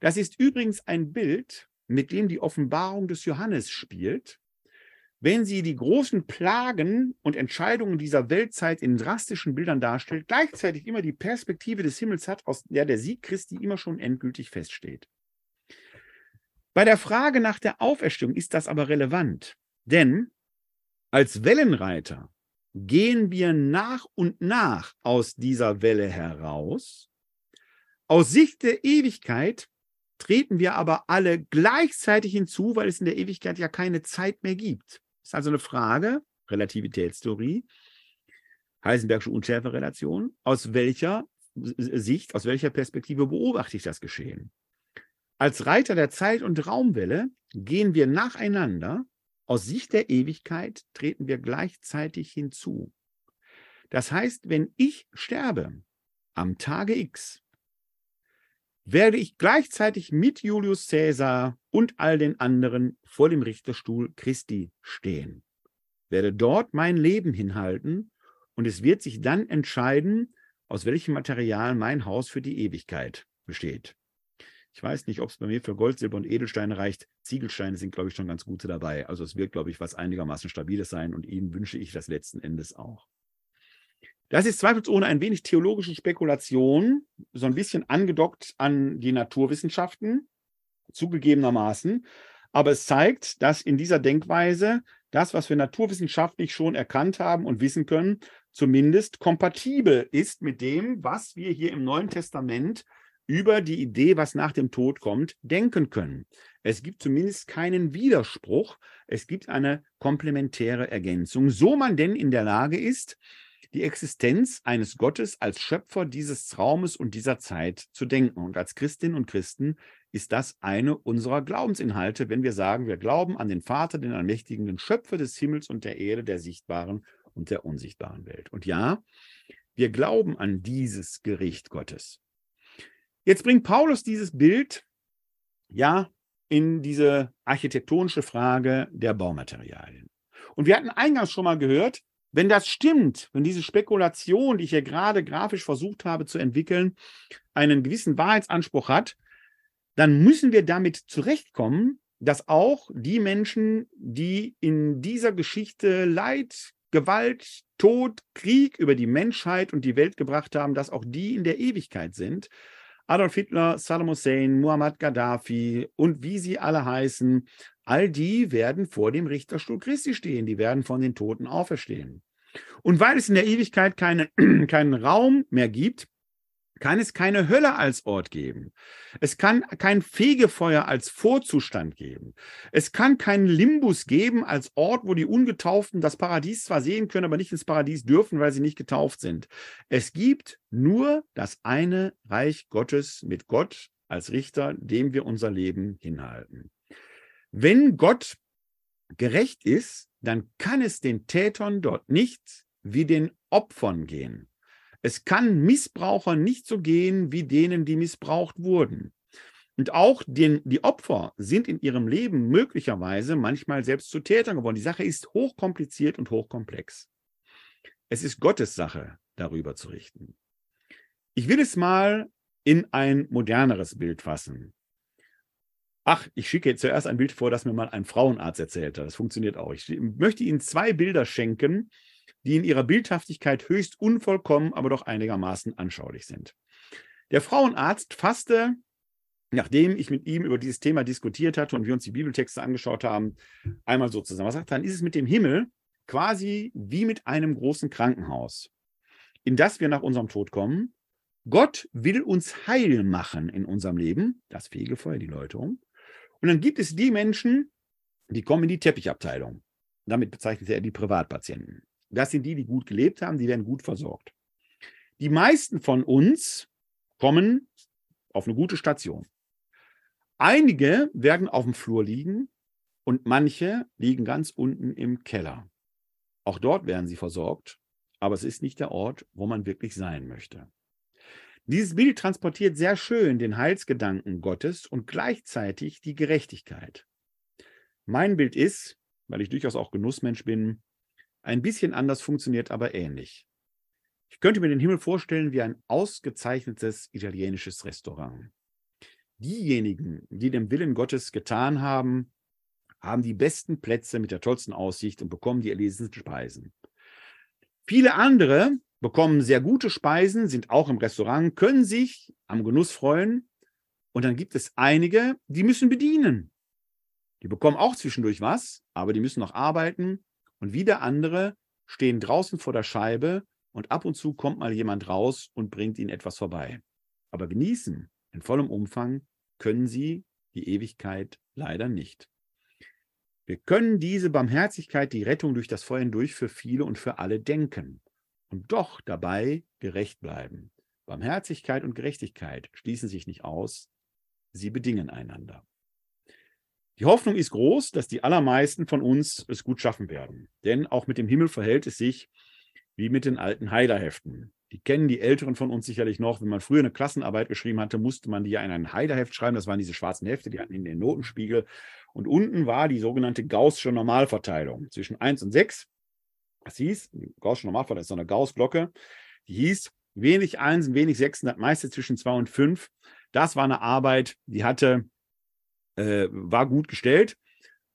Das ist übrigens ein Bild, mit dem die Offenbarung des Johannes spielt, wenn sie die großen Plagen und Entscheidungen dieser Weltzeit in drastischen Bildern darstellt, gleichzeitig immer die Perspektive des Himmels hat, aus der der Sieg Christi immer schon endgültig feststeht. Bei der Frage nach der Auferstehung ist das aber relevant, denn als Wellenreiter gehen wir nach und nach aus dieser Welle heraus. Aus Sicht der Ewigkeit treten wir aber alle gleichzeitig hinzu, weil es in der Ewigkeit ja keine Zeit mehr gibt. Das ist also eine Frage, Relativitätstheorie, Heisenbergsche Unschärferelation, aus welcher Sicht, aus welcher Perspektive beobachte ich das Geschehen? Als Reiter der Zeit- und Raumwelle gehen wir nacheinander, aus Sicht der Ewigkeit treten wir gleichzeitig hinzu. Das heißt, wenn ich sterbe, am Tage X werde ich gleichzeitig mit Julius Caesar und all den anderen vor dem Richterstuhl Christi stehen, werde dort mein Leben hinhalten und es wird sich dann entscheiden, aus welchem Material mein Haus für die Ewigkeit besteht. Ich weiß nicht, ob es bei mir für Gold, Silber und Edelsteine reicht. Ziegelsteine sind, glaube ich, schon ganz gute dabei. Also es wird, glaube ich, was einigermaßen Stabiles sein und Ihnen wünsche ich das letzten Endes auch. Das ist zweifelsohne ein wenig theologische Spekulation, so ein bisschen angedockt an die Naturwissenschaften, zugegebenermaßen. Aber es zeigt, dass in dieser Denkweise das, was wir naturwissenschaftlich schon erkannt haben und wissen können, zumindest kompatibel ist mit dem, was wir hier im Neuen Testament über die Idee, was nach dem Tod kommt, denken können. Es gibt zumindest keinen Widerspruch, es gibt eine komplementäre Ergänzung, so man denn in der Lage ist, die Existenz eines Gottes als Schöpfer dieses Raumes und dieser Zeit zu denken. Und als Christinnen und Christen ist das eine unserer Glaubensinhalte, wenn wir sagen, wir glauben an den Vater, den allmächtigen, Schöpfer des Himmels und der Erde, der sichtbaren und der unsichtbaren Welt. Und ja, wir glauben an dieses Gericht Gottes. Jetzt bringt Paulus dieses Bild ja in diese architektonische Frage der Baumaterialien. Und wir hatten eingangs schon mal gehört, wenn das stimmt, wenn diese Spekulation, die ich hier gerade grafisch versucht habe zu entwickeln, einen gewissen Wahrheitsanspruch hat, dann müssen wir damit zurechtkommen, dass auch die Menschen, die in dieser Geschichte Leid, Gewalt, Tod, Krieg über die Menschheit und die Welt gebracht haben, dass auch die in der Ewigkeit sind. Adolf Hitler, Saddam Hussein, Muammar Gaddafi und wie sie alle heißen, all die werden vor dem Richterstuhl Christi stehen, die werden von den Toten auferstehen. Und weil es in der Ewigkeit keine, keinen Raum mehr gibt, kann es keine Hölle als Ort geben. Es kann kein Fegefeuer als Vorzustand geben. Es kann keinen Limbus geben als Ort, wo die Ungetauften das Paradies zwar sehen können, aber nicht ins Paradies dürfen, weil sie nicht getauft sind. Es gibt nur das eine Reich Gottes mit Gott als Richter, dem wir unser Leben hinhalten. Wenn Gott gerecht ist, dann kann es den Tätern dort nicht wie den Opfern gehen. Es kann Missbrauchern nicht so gehen wie denen, die missbraucht wurden. Und auch den, die Opfer sind in ihrem Leben möglicherweise manchmal selbst zu Tätern geworden. Die Sache ist hochkompliziert und hochkomplex. Es ist Gottes Sache, darüber zu richten. Ich will es mal in ein moderneres Bild fassen. Ach, ich schicke jetzt zuerst ein Bild vor, das mir mal ein Frauenarzt erzählt hat. Das funktioniert auch. Ich möchte Ihnen zwei Bilder schenken, die in ihrer Bildhaftigkeit höchst unvollkommen, aber doch einigermaßen anschaulich sind. Der Frauenarzt fasste, nachdem ich mit ihm über dieses Thema diskutiert hatte und wir uns die Bibeltexte angeschaut haben, einmal so zusammen. Was sagt dann? Ist es mit dem Himmel quasi wie mit einem großen Krankenhaus, in das wir nach unserem Tod kommen. Gott will uns heil machen in unserem Leben, das Fegefeuer, die Läuterung. Und dann gibt es die Menschen, die kommen in die Teppichabteilung. Damit bezeichnet er die Privatpatienten. Das sind die, die gut gelebt haben, die werden gut versorgt. Die meisten von uns kommen auf eine gute Station. Einige werden auf dem Flur liegen und manche liegen ganz unten im Keller. Auch dort werden sie versorgt, aber es ist nicht der Ort, wo man wirklich sein möchte. Dieses Bild transportiert sehr schön den Heilsgedanken Gottes und gleichzeitig die Gerechtigkeit. Mein Bild ist, weil ich durchaus auch Genussmensch bin, ein bisschen anders funktioniert aber ähnlich. Ich könnte mir den Himmel vorstellen wie ein ausgezeichnetes italienisches Restaurant. Diejenigen, die dem Willen Gottes getan haben, haben die besten Plätze mit der tollsten Aussicht und bekommen die erlesensten Speisen. Viele andere bekommen sehr gute Speisen, sind auch im Restaurant, können sich am Genuss freuen. Und dann gibt es einige, die müssen bedienen. Die bekommen auch zwischendurch was, aber die müssen noch arbeiten. Und wieder andere stehen draußen vor der Scheibe und ab und zu kommt mal jemand raus und bringt ihnen etwas vorbei. Aber genießen in vollem Umfang können sie die Ewigkeit leider nicht. Wir können diese Barmherzigkeit, die Rettung durch das Feuer hindurch für viele und für alle denken und doch dabei gerecht bleiben. Barmherzigkeit und Gerechtigkeit schließen sich nicht aus, sie bedingen einander. Die Hoffnung ist groß, dass die allermeisten von uns es gut schaffen werden. Denn auch mit dem Himmel verhält es sich wie mit den alten Heilerheften. Die kennen die Älteren von uns sicherlich noch. Wenn man früher eine Klassenarbeit geschrieben hatte, musste man die ja in ein Heiderheft schreiben. Das waren diese schwarzen Hefte, die hatten in den Notenspiegel. Und unten war die sogenannte Gaußsche Normalverteilung zwischen 1 und 6. Das hieß, Gaußsche Normalverteilung ist so eine Gaußglocke. Die hieß, wenig Einsen, wenig Sechsen, das meiste zwischen 2 und 5. Das war eine Arbeit, die hatte, äh, war gut gestellt.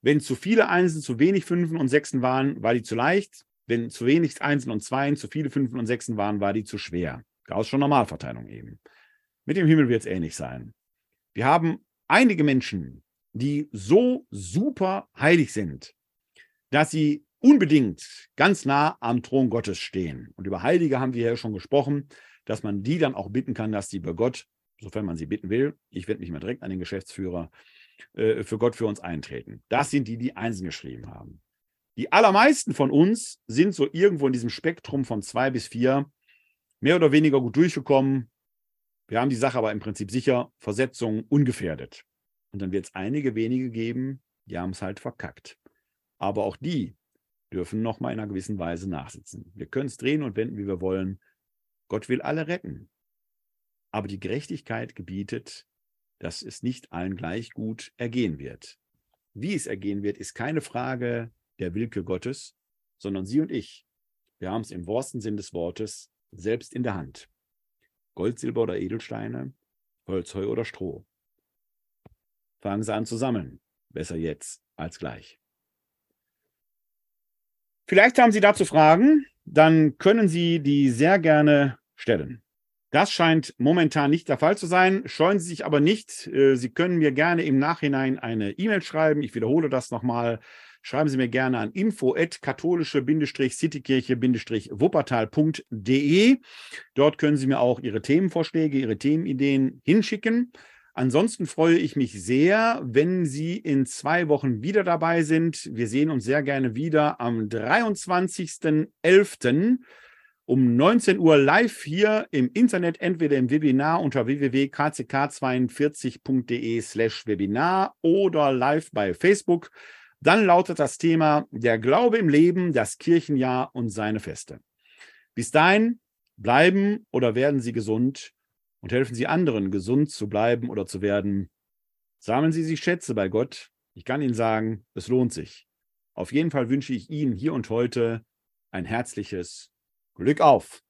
Wenn zu viele Einsen, zu wenig Fünfen und Sechsen waren, war die zu leicht. Wenn zu wenig Einsen und Zweien, zu viele Fünfen und Sechsen waren, war die zu schwer. Gaußsche Normalverteilung eben. Mit dem Himmel wird es ähnlich sein. Wir haben einige Menschen, die so super heilig sind, dass sie unbedingt ganz nah am Thron Gottes stehen. Und über Heilige haben wir ja schon gesprochen, dass man die dann auch bitten kann, dass sie bei Gott, sofern man sie bitten will, ich wende mich mal direkt an den Geschäftsführer, äh, für Gott für uns eintreten. Das sind die, die Einsen geschrieben haben. Die allermeisten von uns sind so irgendwo in diesem Spektrum von zwei bis vier mehr oder weniger gut durchgekommen. Wir haben die Sache aber im Prinzip sicher, Versetzung ungefährdet. Und dann wird es einige wenige geben, die haben es halt verkackt. Aber auch die dürfen noch mal in einer gewissen Weise nachsitzen. Wir können es drehen und wenden, wie wir wollen. Gott will alle retten. Aber die Gerechtigkeit gebietet, dass es nicht allen gleich gut ergehen wird. Wie es ergehen wird, ist keine Frage der Willkür Gottes, sondern Sie und ich. Wir haben es im wahrsten Sinn des Wortes selbst in der Hand. Gold, Silber oder Edelsteine, Holz, Heu oder Stroh. Fangen Sie an zu sammeln. Besser jetzt als gleich. Vielleicht haben Sie dazu Fragen, dann können Sie die sehr gerne stellen. Das scheint momentan nicht der Fall zu sein. Scheuen Sie sich aber nicht. Äh, Sie können mir gerne im Nachhinein eine E-Mail schreiben. Ich wiederhole das nochmal. Schreiben Sie mir gerne an info-katholische-citykirche-wuppertal.de. Dort können Sie mir auch Ihre Themenvorschläge, Ihre Themenideen hinschicken. Ansonsten freue ich mich sehr, wenn Sie in zwei Wochen wieder dabei sind. Wir sehen uns sehr gerne wieder am 23.11. um 19 Uhr live hier im Internet, entweder im Webinar unter www.kck42.de slash Webinar oder live bei Facebook. Dann lautet das Thema Der Glaube im Leben, das Kirchenjahr und seine Feste. Bis dahin bleiben oder werden Sie gesund und helfen Sie anderen, gesund zu bleiben oder zu werden. Sammeln Sie sich Schätze bei Gott. Ich kann Ihnen sagen, es lohnt sich. Auf jeden Fall wünsche ich Ihnen hier und heute ein herzliches Glück auf.